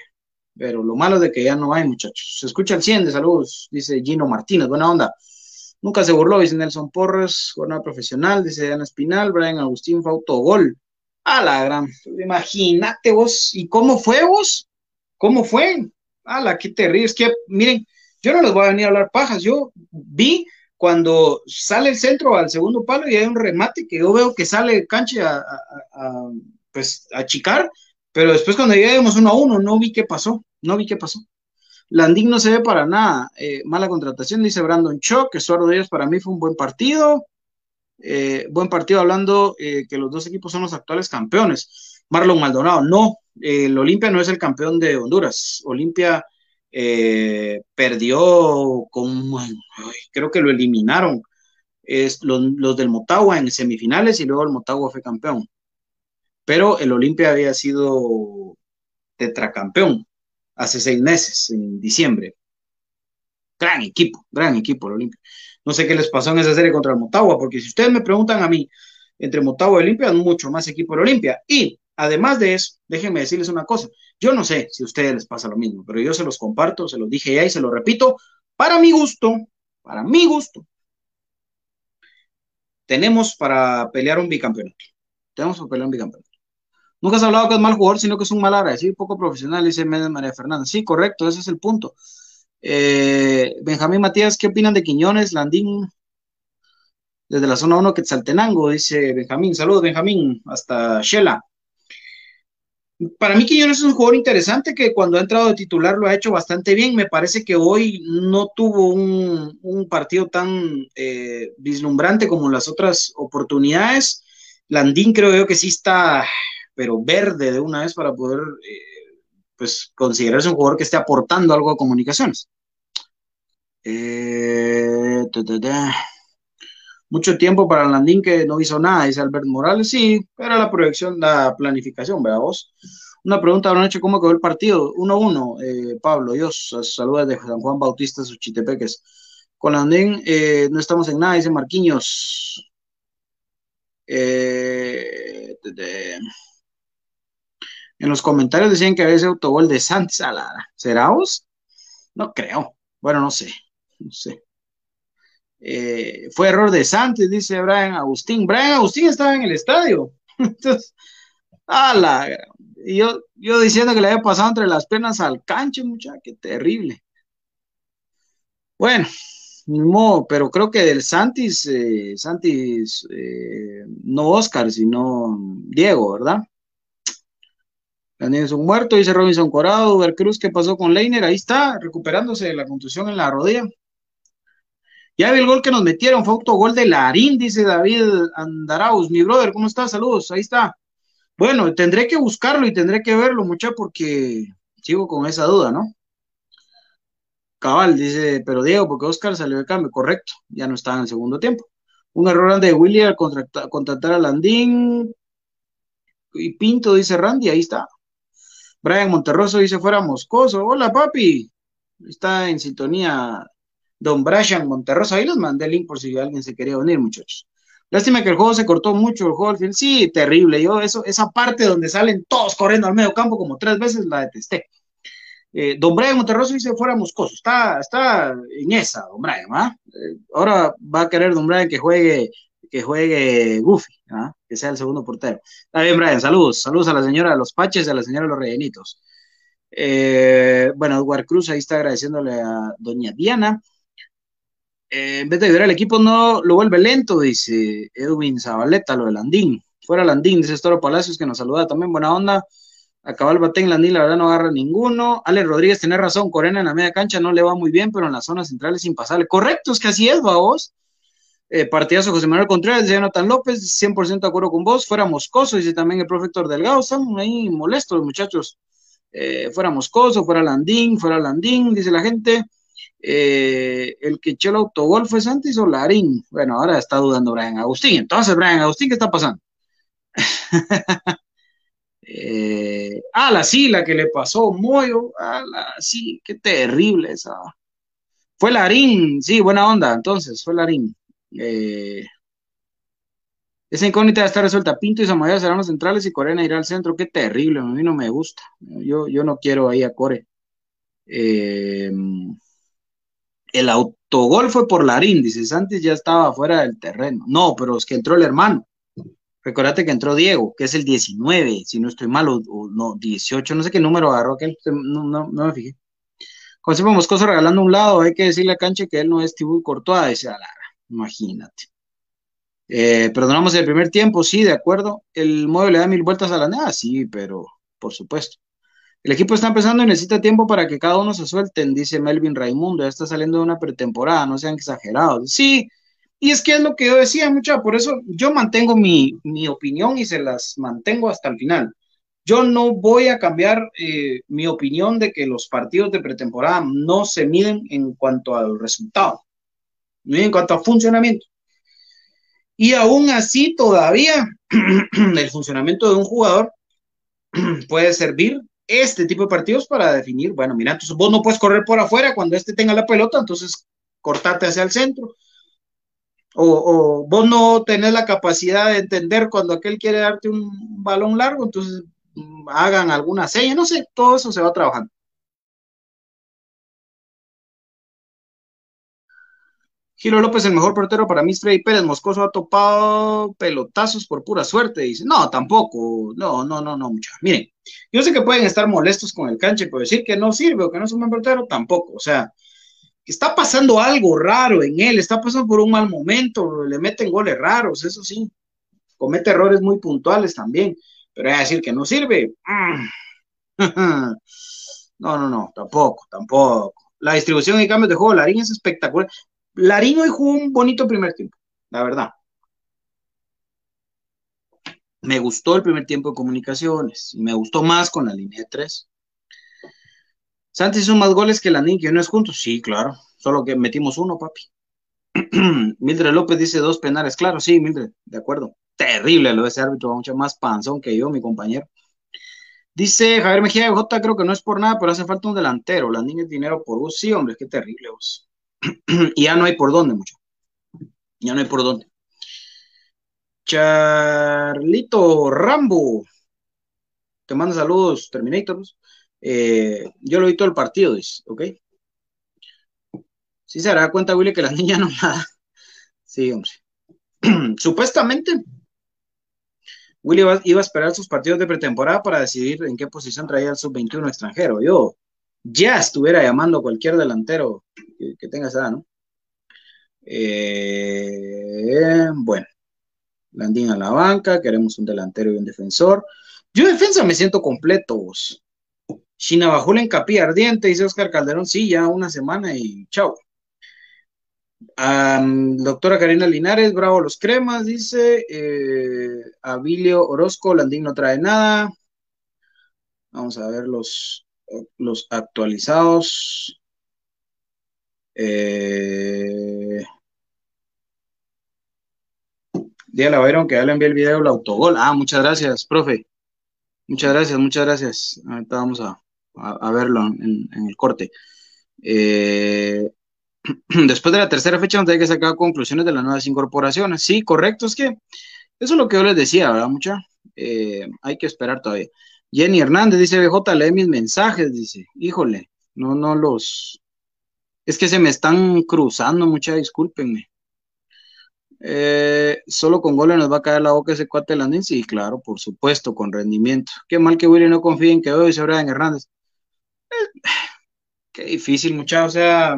Pero lo malo de que ya no hay, muchachos. Se escucha al 100 de saludos, dice Gino Martínez, buena onda. Nunca se burló, dice Nelson Porres, jornada profesional, dice Ana Espinal, Brian Agustín fue autogol. A la gran, imagínate vos, ¿y cómo fue vos? ¿Cómo fue? A la, qué terrible, es que, miren, yo no les voy a venir a hablar pajas, yo vi cuando sale el centro al segundo palo y hay un remate que yo veo que sale cancha a, a, pues, a chicar, pero después cuando lleguemos uno a uno, no vi qué pasó, no vi qué pasó. Landín no se ve para nada. Eh, mala contratación, dice Brandon Chock, que ellos para mí fue un buen partido. Eh, buen partido hablando eh, que los dos equipos son los actuales campeones. Marlon Maldonado, no, el Olimpia no es el campeón de Honduras. Olimpia eh, perdió creo que lo eliminaron, es los, los, del Motagua en semifinales y luego el Motagua fue campeón. Pero el Olimpia había sido tetracampeón hace seis meses, en diciembre. Gran equipo, gran equipo el Olimpia. No sé qué les pasó en esa serie contra el Motagua, porque si ustedes me preguntan a mí, entre Motagua y Olimpia, mucho más equipo el Olimpia. Y además de eso, déjenme decirles una cosa, yo no sé si a ustedes les pasa lo mismo, pero yo se los comparto, se los dije ya y se los repito, para mi gusto, para mi gusto, tenemos para pelear un bicampeonato. Tenemos para pelear un bicampeonato. Nunca has hablado que es mal jugador, sino que es un mal agradecido, poco profesional, dice María Fernanda. Sí, correcto, ese es el punto. Eh, Benjamín Matías, ¿qué opinan de Quiñones, Landín? Desde la zona 1, Quetzaltenango, dice Benjamín. Saludos, Benjamín, hasta Shela. Para mí Quiñones es un jugador interesante que cuando ha entrado de titular lo ha hecho bastante bien. Me parece que hoy no tuvo un, partido tan eh, vislumbrante como las otras oportunidades. Landín creo yo que sí está, pero verde de una vez para poder eh, pues considerarse un jugador que esté aportando algo a comunicaciones. Eh. Mucho tiempo para Landín que no hizo nada, dice Albert Morales. Sí, era la proyección, la planificación, ¿verdad vos? Una pregunta de noche, ¿cómo quedó el partido? 1-1, eh, Pablo, Dios, saludos de San Juan Bautista, sus chitepeques. Con Landín eh, no estamos en nada, dice Marquiños. Eh. En los comentarios decían que había ese autogol de Santos. ¿Será vos? No creo. Bueno, no sé. No sé. Eh, fue error de Santos, dice Brian Agustín. Brian Agustín estaba en el estadio. Entonces, ala, yo, yo diciendo que le había pasado entre las piernas al canche, muchacho, qué terrible. Bueno, modo, pero creo que del Santis, eh, Santis, eh, no Oscar, sino Diego, ¿verdad? También es un muerto, dice Robinson Corado, Cruz, ¿qué pasó con Leiner? Ahí está, recuperándose de la contusión en la rodilla. Ya vi el gol que nos metieron, fue autogol de Larín, dice David Andaraus. Mi brother, ¿cómo estás? Saludos, ahí está. Bueno, tendré que buscarlo y tendré que verlo, mucha, porque sigo con esa duda, ¿no? Cabal, dice, pero Diego, porque Oscar salió de cambio, correcto, ya no está en el segundo tiempo. Un error grande de Willy al contratar a Landín y Pinto, dice Randy, ahí está. Brian Monterroso dice fuera Moscoso. Hola, papi. Está en sintonía Don Brian Monterroso. Ahí les mandé el link por si alguien se quería unir, muchachos. Lástima que el juego se cortó mucho, el juego al final. Sí, terrible. Yo, eso, esa parte donde salen todos corriendo al medio campo como tres veces la detesté. Eh, don Brian Monterroso dice fuera Moscoso. Está, está en esa, Don Brian. ¿ah? Eh, ahora va a querer Don Brian que juegue, que juegue Goofy, ¿ah? que sea el segundo portero. Está bien, Brian. Saludos. Saludos a la señora de los Paches y a la señora de los Rellenitos. Eh, bueno, Edward Cruz ahí está agradeciéndole a doña Diana. Eh, en vez de ayudar al equipo, no lo vuelve lento, dice Edwin Zabaleta, lo de Landín. Fuera Landín, dice Estoro Palacios, que nos saluda también, buena onda. Acaba el Batén, la la verdad no agarra ninguno. Ale Rodríguez tiene razón, Corena en la media cancha no le va muy bien, pero en las zonas centrales es impasable. Correcto, es que así es, va vos. Eh, partidazo José Manuel Contreras, Jonathan López, 100% de acuerdo con vos. Fuera Moscoso, dice también el profesor Delgado. Están ahí molestos muchachos. Eh, fuera Moscoso, fuera Landín, fuera Landín, dice la gente. Eh, el que echó el autogol fue Santis o Larín. Bueno, ahora está dudando Brian Agustín. Entonces, Brian Agustín, ¿qué está pasando? Eh, ah, la sí, la que le pasó Moyo, ah, la sí, qué terrible esa. Fue Larín, sí, buena onda, entonces, fue Larín. Eh, esa incógnita ya está resuelta. Pinto y Samayoa serán los centrales y Corena irá al centro. Qué terrible, a mí no me gusta. Yo, yo no quiero ahí a Core. Eh, el autogol fue por Larín, dice Santis ya estaba fuera del terreno. No, pero es que entró el hermano. Recordate que entró Diego, que es el 19, si no estoy mal, o, no, 18, no sé qué número agarró no, me fijé. José Moscoso regalando un lado, hay que decirle a Canche que él no es Tibú Cortoa, dice Alara, imagínate. Eh, perdonamos el primer tiempo, sí, de acuerdo. El mueble le da mil vueltas a la nada, sí, pero por supuesto. El equipo está empezando y necesita tiempo para que cada uno se suelten, dice Melvin Raimundo. Ya está saliendo de una pretemporada, no sean exagerados. Sí, y es que es lo que yo decía, mucha, por eso yo mantengo mi, opinión y se las mantengo hasta el final. Yo no voy a cambiar eh, mi opinión de que los partidos de pretemporada no se miden en cuanto al resultado, ni en cuanto a funcionamiento. Y aún así, todavía el funcionamiento de un jugador puede servir este tipo de partidos para definir, bueno, mira, entonces vos no puedes correr por afuera cuando este tenga la pelota, entonces cortate hacia el centro o, vos no tenés la capacidad de entender cuando aquel quiere darte un balón largo, entonces mm, hagan alguna seña, no sé, todo eso se va trabajando. Giro López, el mejor portero para mí Freddy Pérez. Moscoso ha topado pelotazos por pura suerte. Dice, no, tampoco. No, no, no, no, mucha. Miren, yo sé que pueden estar molestos con el canche, pero decir que no sirve o que no es un buen portero, tampoco. O sea, está pasando algo raro en él, está pasando por un mal momento, le meten goles raros, eso sí, comete errores muy puntuales también, pero es decir que no sirve. No, no, no, tampoco, tampoco. La distribución y cambios de juego, Larín es espectacular. Larín hoy jugó un bonito primer tiempo, la verdad. Me gustó el primer tiempo de comunicaciones y me gustó más con la línea de tres. Santos hizo más goles que la que no es juntos. Sí, claro. Solo que metimos uno, papi. Mildred López dice dos penales. Claro, sí, Mildred, de acuerdo. Terrible lo de ese árbitro, mucho más panzón que yo, mi compañero. Dice Javier Mejía de J, creo que no es por nada, pero hace falta un delantero. La niña es dinero por vos. Sí, hombre, qué terrible vos. Y ya no hay por dónde, mucho. Ya no hay por dónde. Charlito Rambo. Te manda saludos, Terminators. Eh, yo lo vi todo el partido, dice, ¿ok? Sí se dará cuenta, Willy, que la niña no nada. Sí, hombre. Supuestamente, Willy iba, a esperar sus partidos de pretemporada para decidir en qué posición traía el sub-21 extranjero. Yo ya estuviera llamando a cualquier delantero que, tenga esa ¿no? Eh, bueno, Landín a la banca, queremos un delantero y un defensor. Yo en defensa me siento completo, vos. China bajó la encapía ardiente, dice Oscar Calderón, sí, ya una semana y chao. doctora Karina Linares, bravo los cremas, dice. Eh, Abilio Orozco, Landín no trae nada. Vamos a ver los, los actualizados. Eh, a que ya le envié el video del autogol. Ah, muchas gracias, profe. Muchas gracias, muchas gracias. Ahorita vamos a, a, verlo en, el corte. Eh, después de la tercera fecha, donde hay que sacar conclusiones de las nuevas incorporaciones. Sí, correcto, es que eso es lo que yo les decía, ¿verdad? Mucha. Eh, hay que esperar todavía. Jenny Hernández dice, BJ, lee mis mensajes, dice, híjole, no, no los... Es que se me están cruzando, mucha, discúlpenme. Eh, solo con goles nos va a caer la boca ese cuate Landín. Sí, claro, por supuesto, con rendimiento. Qué mal que Willy no confíe en que hoy se en Hernández. qué difícil, muchachos. O sea,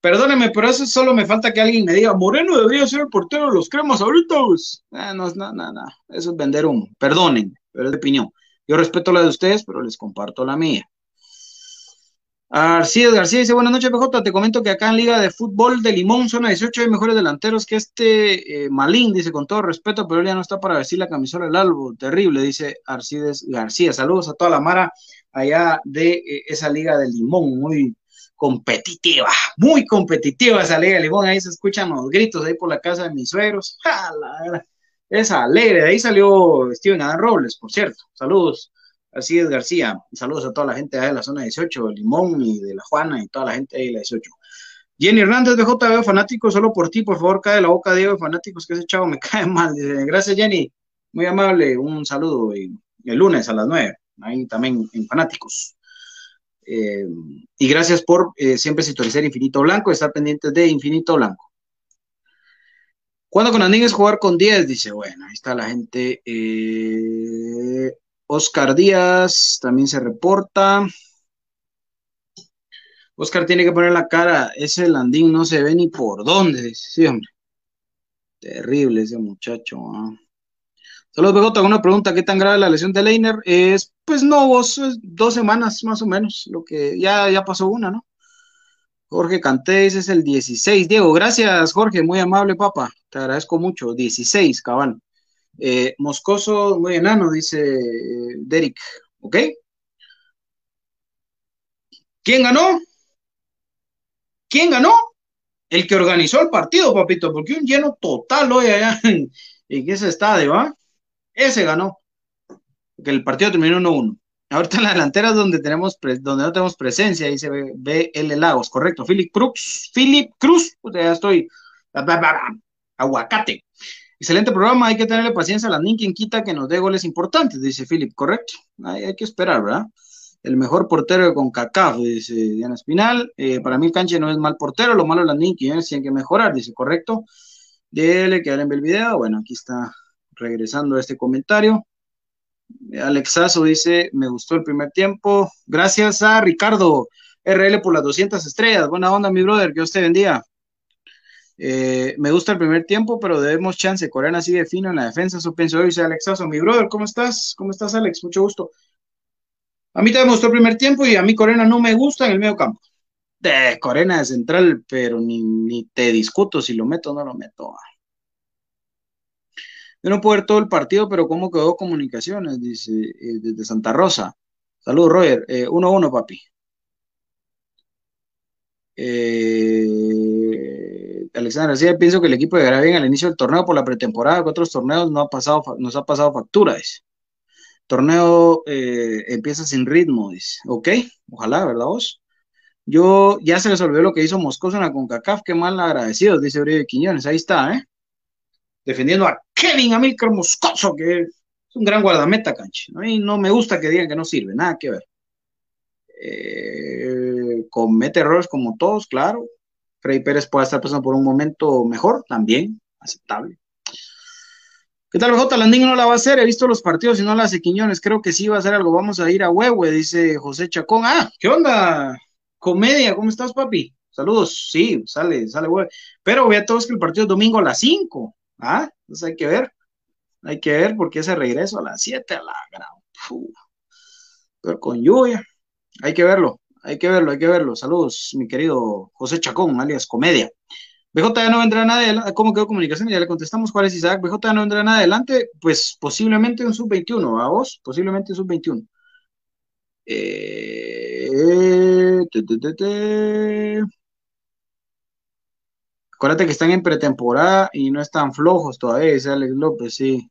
Perdóneme, pero eso solo me falta que alguien me diga, Moreno debería ser el portero de los cremas ahorita. Ah, no, no, no, no, eso es vender humo. Perdonen, pero es de opinión. Yo respeto la de ustedes, pero les comparto la mía. Arcíes García dice, buenas noches, PJ, te comento que acá en Liga de Fútbol de Limón, zona 18, hay mejores delanteros que este eh, Malín, dice, con todo respeto, pero él ya no está para vestir la camisola del albo, terrible, dice Arcides García. Saludos a toda la Mara allá de eh, esa Liga de Limón, muy competitiva, muy competitiva esa Liga de Limón, ahí se escuchan los gritos ahí por la casa de mis suegros, es alegre, de ahí salió Steven Adán Robles, por cierto, saludos Así es, García. Saludos a toda la gente de la zona 18, de Limón y de La Juana y toda la gente de la 18. Jenny Hernández de JB Fanáticos, solo por ti, por favor, cae la boca, Diego, fanáticos, que ese chavo me cae mal. Gracias, Jenny. Muy amable. Un saludo y, el lunes a las 9, ahí también en Fanáticos. Eh, y gracias por eh, siempre sintonizar Infinito Blanco, estar pendientes de Infinito Blanco. ¿Cuándo con las niñas jugar con 10? Dice, bueno, ahí está la gente. Eh, Oscar Díaz también se reporta. Oscar tiene que poner la cara. Ese Landín no se ve ni por dónde. Sí, hombre. Terrible ese muchacho. ¿ah? Saludos, BJ. Una pregunta: ¿qué tan grave la lesión de Leiner? Es, pues no, vos, dos semanas más o menos. Lo que ya, ya pasó una, ¿no? Jorge Cantés es el 16. Diego, gracias, Jorge. Muy amable, papá. Te agradezco mucho. 16, cabal. Eh, Moscoso, muy enano, dice eh, Derek. ¿Ok? ¿Quién ganó? ¿Quién ganó? El que organizó el partido, papito, porque un lleno total hoy allá en, ese estadio, ¿ah? Ese ganó. Porque el partido terminó 1-1. Ahorita en la delantera es donde, tenemos donde no tenemos presencia, ahí se ve, el Lagos, correcto. Philip Cruz, Philip Cruz, pues ya estoy. Aguacate. Excelente programa, hay que tenerle paciencia a la quien quita que nos dé goles importantes, dice Philip, correcto. Hay, que esperar, ¿verdad? El mejor portero con CACAF, dice Diana Espinal. Eh, para mí, Canche no es mal portero, lo malo es que tienen que mejorar, dice, correcto. Dele que en el video. Bueno, aquí está regresando a este comentario. Alexazo dice, me gustó el primer tiempo. Gracias a Ricardo RL por las 200 estrellas. Buena onda, mi brother, que Dios te bendiga. Eh, me gusta el primer tiempo, pero debemos chance. Corena sigue fino en la defensa. Eso pienso yo, dice Alexazo. Mi brother, ¿cómo estás? ¿Cómo estás, Alex? Mucho gusto. A mí te gustó el primer tiempo y a mí Corena no me gusta en el medio campo. De Corena de central, pero ni, te discuto si lo meto o no lo meto. Yo no puedo ver todo el partido, pero ¿cómo quedó comunicaciones? Dice eh, desde Santa Rosa. Saludos, Roger. 1-1, eh, uno, papi. Eh, Alexander García, pienso que el equipo llegará bien al inicio del torneo por la pretemporada, que otros torneos no ha pasado, nos ha pasado factura, dice. Torneo eh, empieza sin ritmo, dice. Ok, ojalá, ¿verdad vos? Yo ya se les olvidó lo que hizo Moscoso en la CONCACAF, qué mal agradecidos, dice Uribe Quiñones, ahí está, ¿eh? Defendiendo a Kevin Amílcar Moscoso, que es un gran guardameta, canche. A mí no me gusta que digan que no sirve, nada que ver. Eh, comete errores como todos, claro. Freddy Pérez puede estar pasando por un momento mejor, también, aceptable. ¿Qué tal, J? Landín no la va a hacer, he visto los partidos y no la hace Quiñones, creo que sí va a hacer algo, vamos a ir a Huehue, dice José Chacón. Ah, ¿qué onda? Comedia, ¿cómo estás, papi? Saludos, sí, sale, sale Huehue. Pero vea todos que el partido es domingo a las 5, ¿ah? Entonces hay que ver, hay que ver porque ese regreso a las 7 a la gran... Pero con lluvia, hay que verlo, hay que verlo, hay que verlo. Saludos, mi querido José Chacón, alias Comedia. BJ ya no vendrá nada adelante. ¿Cómo quedó comunicación? Ya le contestamos cuál es Isaac. BJ ya no vendrá nada adelante. Pues posiblemente un sub-21, ¿a vos? Posiblemente un sub-21. Eh, Acuérdate que están en pretemporada y no están flojos todavía, Alex López, sí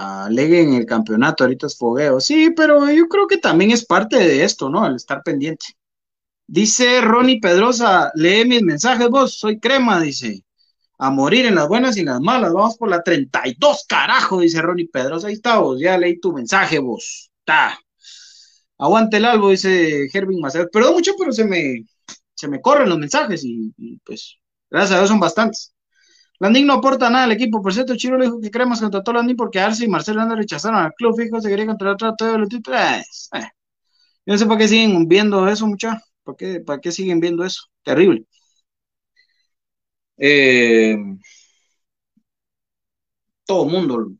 aleguen el campeonato, ahorita es fogueo. Sí, pero yo creo que también es parte de esto, ¿no? El estar pendiente. Dice Ronnie Pedrosa, lee mis mensajes vos, soy crema, dice. A morir en las buenas y en las malas, vamos por la 32, carajo, dice Ronnie Pedrosa. Ahí está vos, ya leí tu mensaje vos. Está. Aguante el albo, dice Hervin Macedo. Perdón mucho, pero se me, se me corren los mensajes y, y pues, gracias a Dios son bastantes. Landín no aporta nada al equipo. Por cierto, Chiro le dijo que Cremas contrató a Landín porque Arce y Marcelo Landa rechazaron al club fijo, se quería contratar todo el título. Eh, eh. Yo no sé por qué siguen viendo eso, mucha. ¿Para qué, ¿Para qué siguen viendo eso? Terrible. Eh, todo el mundo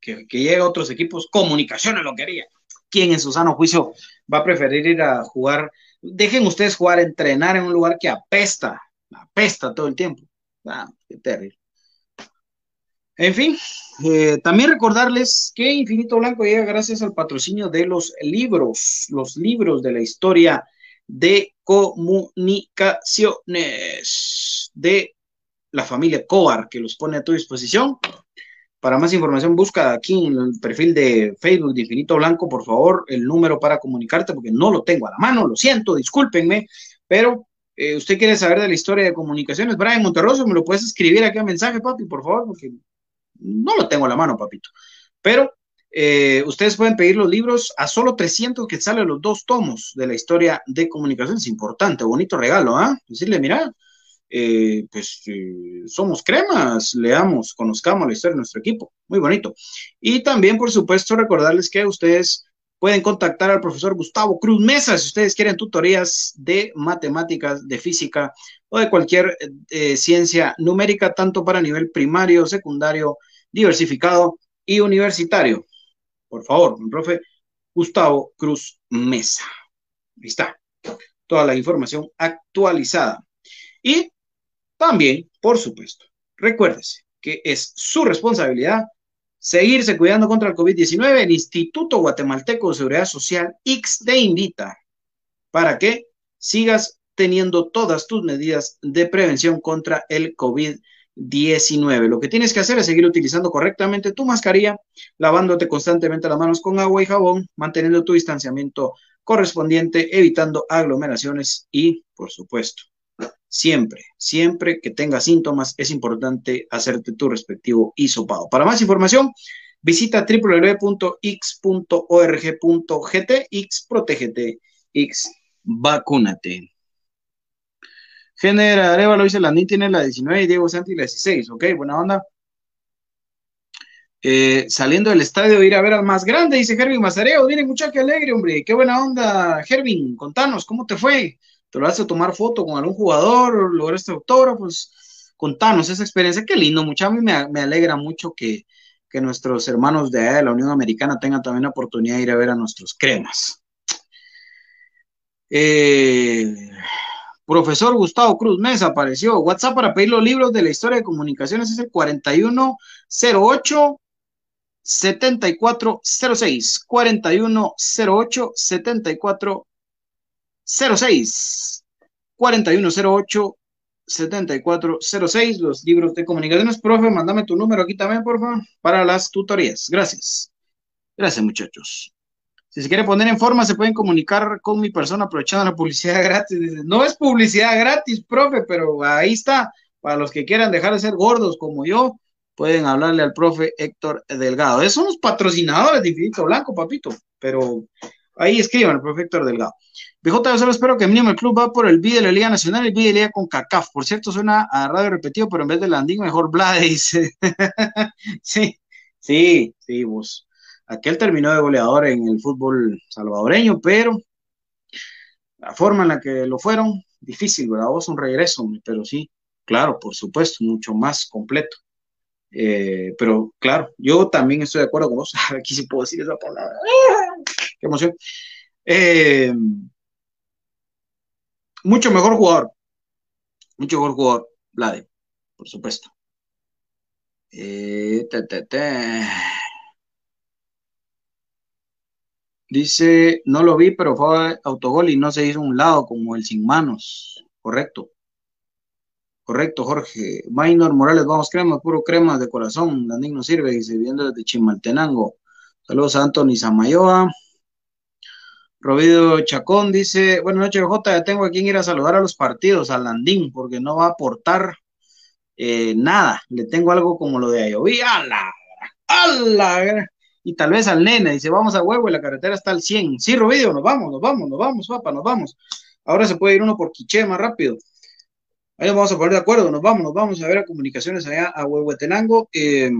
que, llega a otros equipos, comunicaciones lo quería. ¿Quién en su sano juicio va a preferir ir a jugar? Dejen ustedes jugar, entrenar en un lugar que apesta, apesta todo el tiempo. Ah, qué terrible. En fin, eh, también recordarles que Infinito Blanco llega gracias al patrocinio de los libros, los libros de la historia de comunicaciones de la familia Cobar, que los pone a tu disposición. Para más información, busca aquí en el perfil de Facebook de Infinito Blanco, por favor, el número para comunicarte, porque no lo tengo a la mano, lo siento, discúlpenme, pero eh, usted quiere saber de la historia de comunicaciones, Brian Monterroso, me lo puedes escribir aquí a mensaje, papi, por favor, porque no lo tengo a la mano, papito. Pero eh, ustedes pueden pedir los libros a solo 300 que salen los dos tomos de la historia de comunicaciones. Importante, bonito regalo, ¿ah? Decirle, mira, eh, pues eh, somos cremas, leamos, conozcamos la historia de nuestro equipo. Muy bonito. Y también, por supuesto, recordarles que ustedes pueden contactar al profesor Gustavo Cruz Mesa si ustedes quieren tutorías de matemáticas, de física o de cualquier ciencia numérica, tanto para nivel primario, secundario, diversificado y universitario. Por favor, profe Gustavo Cruz Mesa. Ahí está. Toda la información actualizada. Y también, por supuesto, recuérdese que es su responsabilidad seguirse cuidando contra el COVID-19. El Instituto Guatemalteco de Seguridad Social, X, te invita para que sigas teniendo todas tus medidas de prevención contra el COVID-19. 19. Lo que tienes que hacer es seguir utilizando correctamente tu mascarilla, lavándote constantemente las manos con agua y jabón, manteniendo tu distanciamiento correspondiente, evitando aglomeraciones y, por supuesto, siempre, siempre que tengas síntomas, es importante hacerte tu respectivo hisopado. Para más información, visita www.x.org.gt, x protégete, x vacúnate. General Arevalo dice, Landín tiene la 19 y Diego Santi la 16. Ok, buena onda. Eh, saliendo del estadio, ir a ver al más grande, dice Gervin Mazareo. Viene muchacho, qué alegre, hombre. Qué buena onda, Gervin. Contanos, ¿cómo te fue? ¿Te lo vas a tomar foto con algún jugador? ¿Lograste autógrafo? Pues contanos esa experiencia. Qué lindo, mucho. A mí me, me alegra mucho que, que nuestros hermanos de la Unión Americana tengan también la oportunidad de ir a ver a nuestros cremas. Eh, Profesor Gustavo Cruz Mesa apareció. WhatsApp para pedir los libros de la historia de comunicaciones es el 4108 7406. 4108 7406. 4108 7406. Los libros de comunicaciones. Profe, mándame tu número aquí también, por favor, para las tutorías. Gracias. Gracias, muchachos. Si se quiere poner en forma, se pueden comunicar con mi persona aprovechando la publicidad gratis. no es publicidad gratis, profe, pero ahí está. Para los que quieran dejar de ser gordos como yo, pueden hablarle al profe Héctor Delgado. Esos son los patrocinadores de Infinito Blanco, papito. Pero ahí escriban, el profe Héctor Delgado. BJ, yo solo espero que mínimo el club va por el B de la Liga Nacional y el B de la Liga con CACAF. Por cierto, suena a radio repetido, pero en vez de Landing, mejor Blade, dice. sí, sí, sí, vos. Aquel terminó de goleador en el fútbol salvadoreño, pero la forma en la que lo fueron, difícil, ¿verdad? Vos un regreso, pero sí, claro, por supuesto, mucho más completo. Eh, pero claro, yo también estoy de acuerdo con vos. Aquí sí puedo decir esa palabra. ¡Qué emoción! Eh, mucho mejor jugador. Mucho mejor jugador, Vlade, por supuesto. Eh, Dice, no lo vi, pero fue autogol y no se hizo un lado como el sin manos. Correcto. Correcto, Jorge. Minor Morales, vamos crema, puro crema de corazón. Landín no sirve, dice, viendo desde Chimaltenango. Saludos a Anthony Samayoa. Robido Chacón dice, buenas noches, J, ya tengo a quien ir a saludar a los partidos, a Landín, porque no va a aportar eh, nada. Le tengo algo como lo de Ayoví. ¡Ala! ¡Ala! Y tal vez al nene, dice, vamos a huevo y la carretera está al 100. Sí, Robidio, nos vamos, nos vamos, nos vamos, papá, nos vamos. Ahora se puede ir uno por Quiché más rápido. Ahí nos vamos a poner de acuerdo, nos vamos, nos vamos a ver a comunicaciones allá a Huehuetenango. Eh,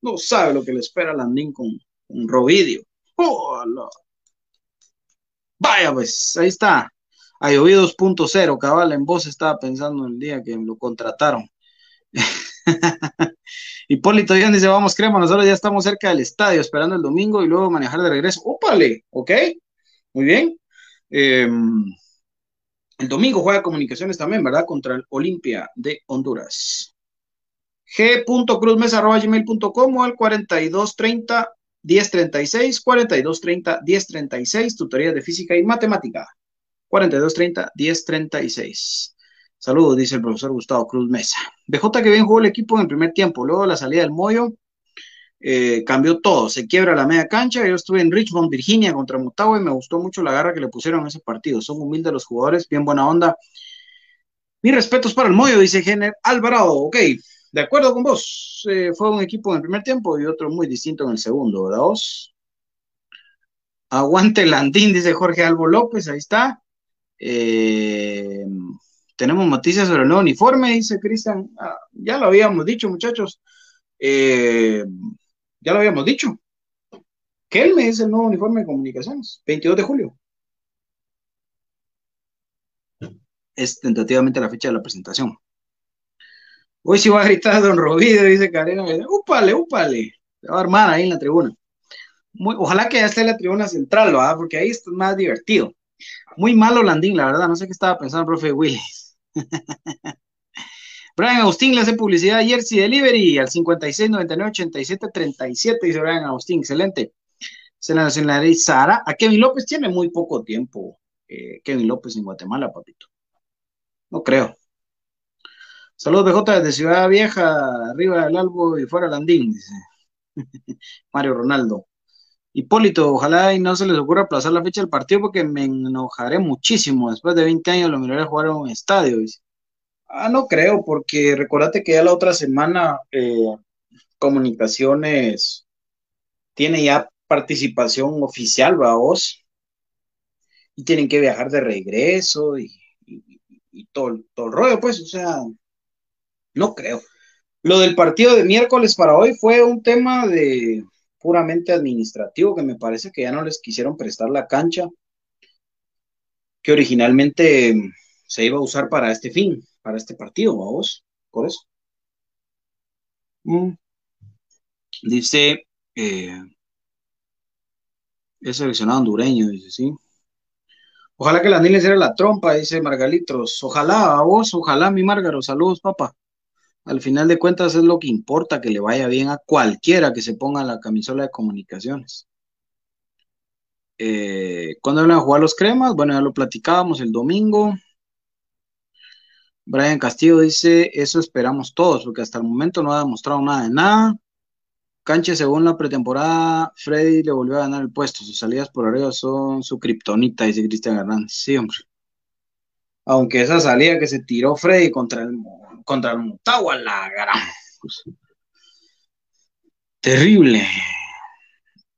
no sabe lo que le espera a Landín con, Robidio. Vaya, pues, ahí está. Ayoví 2.0, cabal, en vos estaba pensando el día que lo contrataron. Hipólito Díaz dice, vamos, crema, nosotros ya estamos cerca del estadio, esperando el domingo y luego manejar de regreso. ¡Ópale! ¿Ok? Muy bien. Em, el domingo juega comunicaciones también, ¿verdad? Contra el Olimpia de Honduras. g.cruzmesa.gmail.com o al 4230 1036, 4230 1036, tutoría de física y matemática. 4230 1036. Saludos, dice el profesor Gustavo Cruz Mesa. BJ que bien jugó el equipo en el primer tiempo, luego la salida del Moyo eh, cambió todo, se quiebra la media cancha. Yo estuve en Richmond, Virginia contra Motagua y me gustó mucho la garra que le pusieron en ese partido. Son humildes los jugadores, bien buena onda. Mis respetos para el Moyo, dice Jenner Alvarado. Ok, de acuerdo con vos. Eh, fue un equipo en el primer tiempo y otro muy distinto en el segundo, ¿verdad vos? Aguante Landín, dice Jorge Albo López, ahí está. Eh, tenemos noticias sobre el nuevo uniforme, dice Cristian. Ah, ya lo habíamos dicho, muchachos. Eh, ya lo habíamos dicho. Kelme es el nuevo uniforme de comunicaciones, 22 de julio. Es tentativamente la fecha de la presentación. Hoy sí va a gritar Don Robido, dice Karen. Úpale, úpale. Se va a armar ahí en la tribuna. ojalá que ya esté en la tribuna central, ¿verdad? Porque ahí está más divertido. Muy malo Landín, la verdad. No sé qué estaba pensando el profe Willis. Brian Agustín le hace publicidad a Jersey Delivery al 56 99 87 37, dice Brian Agustín, excelente. Se la nacionalizará. A Kevin López tiene muy poco tiempo. Eh, Kevin López en Guatemala, papito. No creo. Saludos, BJ, desde Ciudad Vieja, arriba del Albo y fuera Landín, dice Mario Ronaldo. Hipólito, ojalá y no se les ocurra aplazar la fecha del partido porque me enojaré muchísimo. Después de 20 años lo miraré jugar en un estadio. Ah, no creo, porque recordate que ya la otra semana eh, Comunicaciones tiene ya participación oficial, va vos, y tienen que viajar de regreso y, todo, todo el rollo, pues, o sea, no creo. Lo del partido de miércoles para hoy fue un tema de puramente administrativo, que me parece que ya no les quisieron prestar la cancha que originalmente se iba a usar para este fin, para este partido, vamos, por eso. Mm. Dice, eh, es seleccionado hondureño, dice, sí. Ojalá que la Niles era la trompa, dice Margalitros. Ojalá, a vos, ojalá, mi Márgaro. Saludos, papá. Al final de cuentas es lo que importa, que le vaya bien a cualquiera que se ponga la camisola de comunicaciones. Eh, ¿Cuándo van a jugar los cremas? Bueno, ya lo platicábamos el domingo. Brian Castillo dice, eso esperamos todos, porque hasta el momento no ha demostrado nada de nada. Canche, según la pretemporada, Freddy le volvió a ganar el puesto. Sus salidas por arriba son su kriptonita, dice Cristian Hernández. Sí, hombre. Aunque esa salida que se tiró Freddy contra el contra el Motagua, la. Pues, terrible.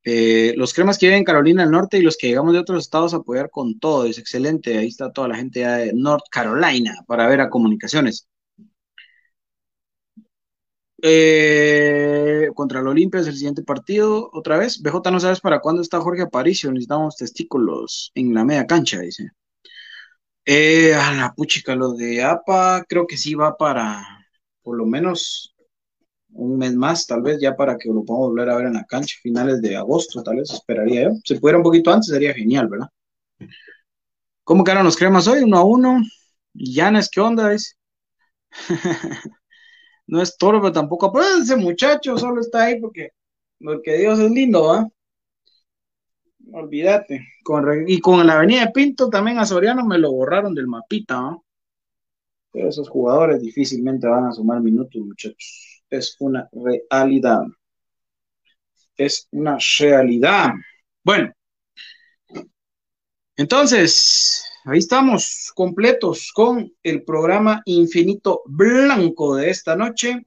Eh, los cremas que viven en Carolina del Norte y los que llegamos de otros estados a apoyar con todo, es excelente. Ahí está toda la gente de North Carolina para ver a comunicaciones. Eh, contra el Olimpia es el siguiente partido, otra vez. BJ, no sabes para cuándo está Jorge Aparicio, necesitamos testículos en la media cancha, dice. Eh, a la puchica, lo de APA, creo que sí va para por lo menos un mes más, tal vez ya para que lo podamos volver a ver en la cancha, finales de agosto, tal vez esperaría yo. Si pudiera un poquito antes sería genial, ¿verdad? ¿Cómo quedaron los cremas hoy? Uno a uno. Llanes, ¿qué onda? Es? no es toro, pero tampoco. Pues ese muchacho solo está ahí porque, porque Dios es lindo, ¿va? Olvídate. y con la avenida de Pinto también a Soriano me lo borraron del mapita. Pero esos jugadores difícilmente van a sumar minutos, muchachos. Es una realidad. Es una realidad. Bueno. Entonces, ahí estamos completos con el programa Infinito Blanco de esta noche.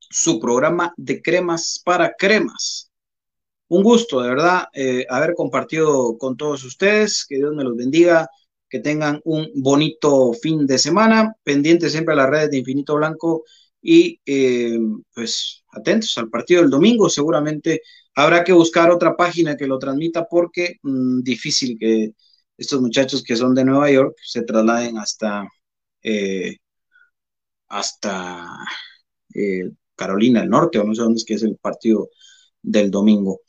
Su programa de cremas para cremas un gusto, de verdad, eh, haber compartido con todos ustedes. Que Dios me los bendiga. Que tengan un bonito fin de semana. Pendientes siempre a las redes de Infinito Blanco y eh, pues atentos al partido del domingo. Seguramente habrá que buscar otra página que lo transmita porque mm, difícil que estos muchachos que son de Nueva York se trasladen hasta, eh, hasta eh, Carolina del Norte, o no sé dónde es que es el partido del domingo.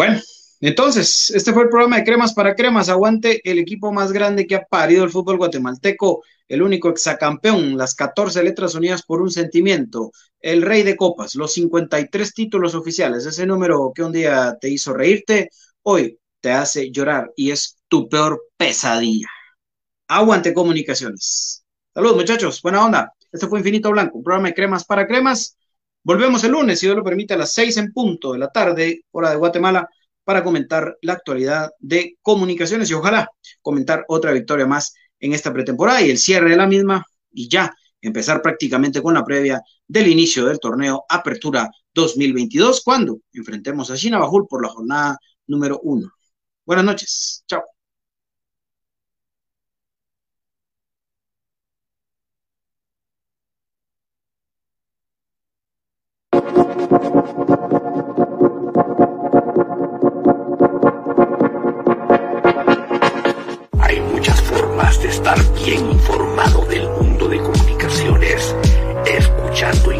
Bueno, entonces, este fue el programa de Cremas para Cremas. Aguante el equipo más grande que ha parido el fútbol guatemalteco, el único exacampeón, las 14 letras unidas por un sentimiento, el rey de copas, los 53 títulos oficiales, ese número que un día te hizo reírte, hoy te hace llorar y es tu peor pesadilla. Aguante comunicaciones. Saludos muchachos, buena onda. Este fue Infinito Blanco, programa de cremas para cremas. Volvemos el lunes, si Dios lo permite, a las seis en punto de la tarde, hora de Guatemala, para comentar la actualidad de comunicaciones y ojalá comentar otra victoria más en esta pretemporada y el cierre de la misma y ya empezar prácticamente con la previa del inicio del torneo Apertura 2022 cuando enfrentemos a China Bajul por la jornada número uno. Buenas noches. Chao. Hay muchas formas de estar bien informado del mundo de comunicaciones, escuchando Infinito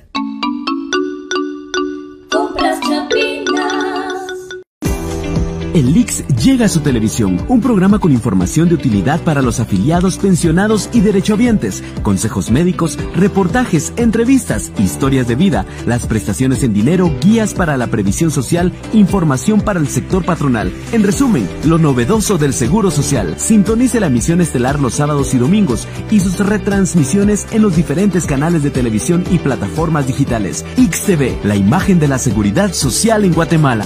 El Lix llega a su televisión, un programa con información de utilidad para los afiliados, pensionados y derechohabientes, consejos médicos, reportajes, entrevistas, historias de vida, las prestaciones en dinero, guías para la previsión social, información para el sector patronal. En resumen, lo novedoso del Seguro Social. Sintonice la emisión estelar los sábados y domingos y sus retransmisiones en los diferentes canales de televisión y plataformas digitales. XTV, la imagen de la seguridad social en Guatemala.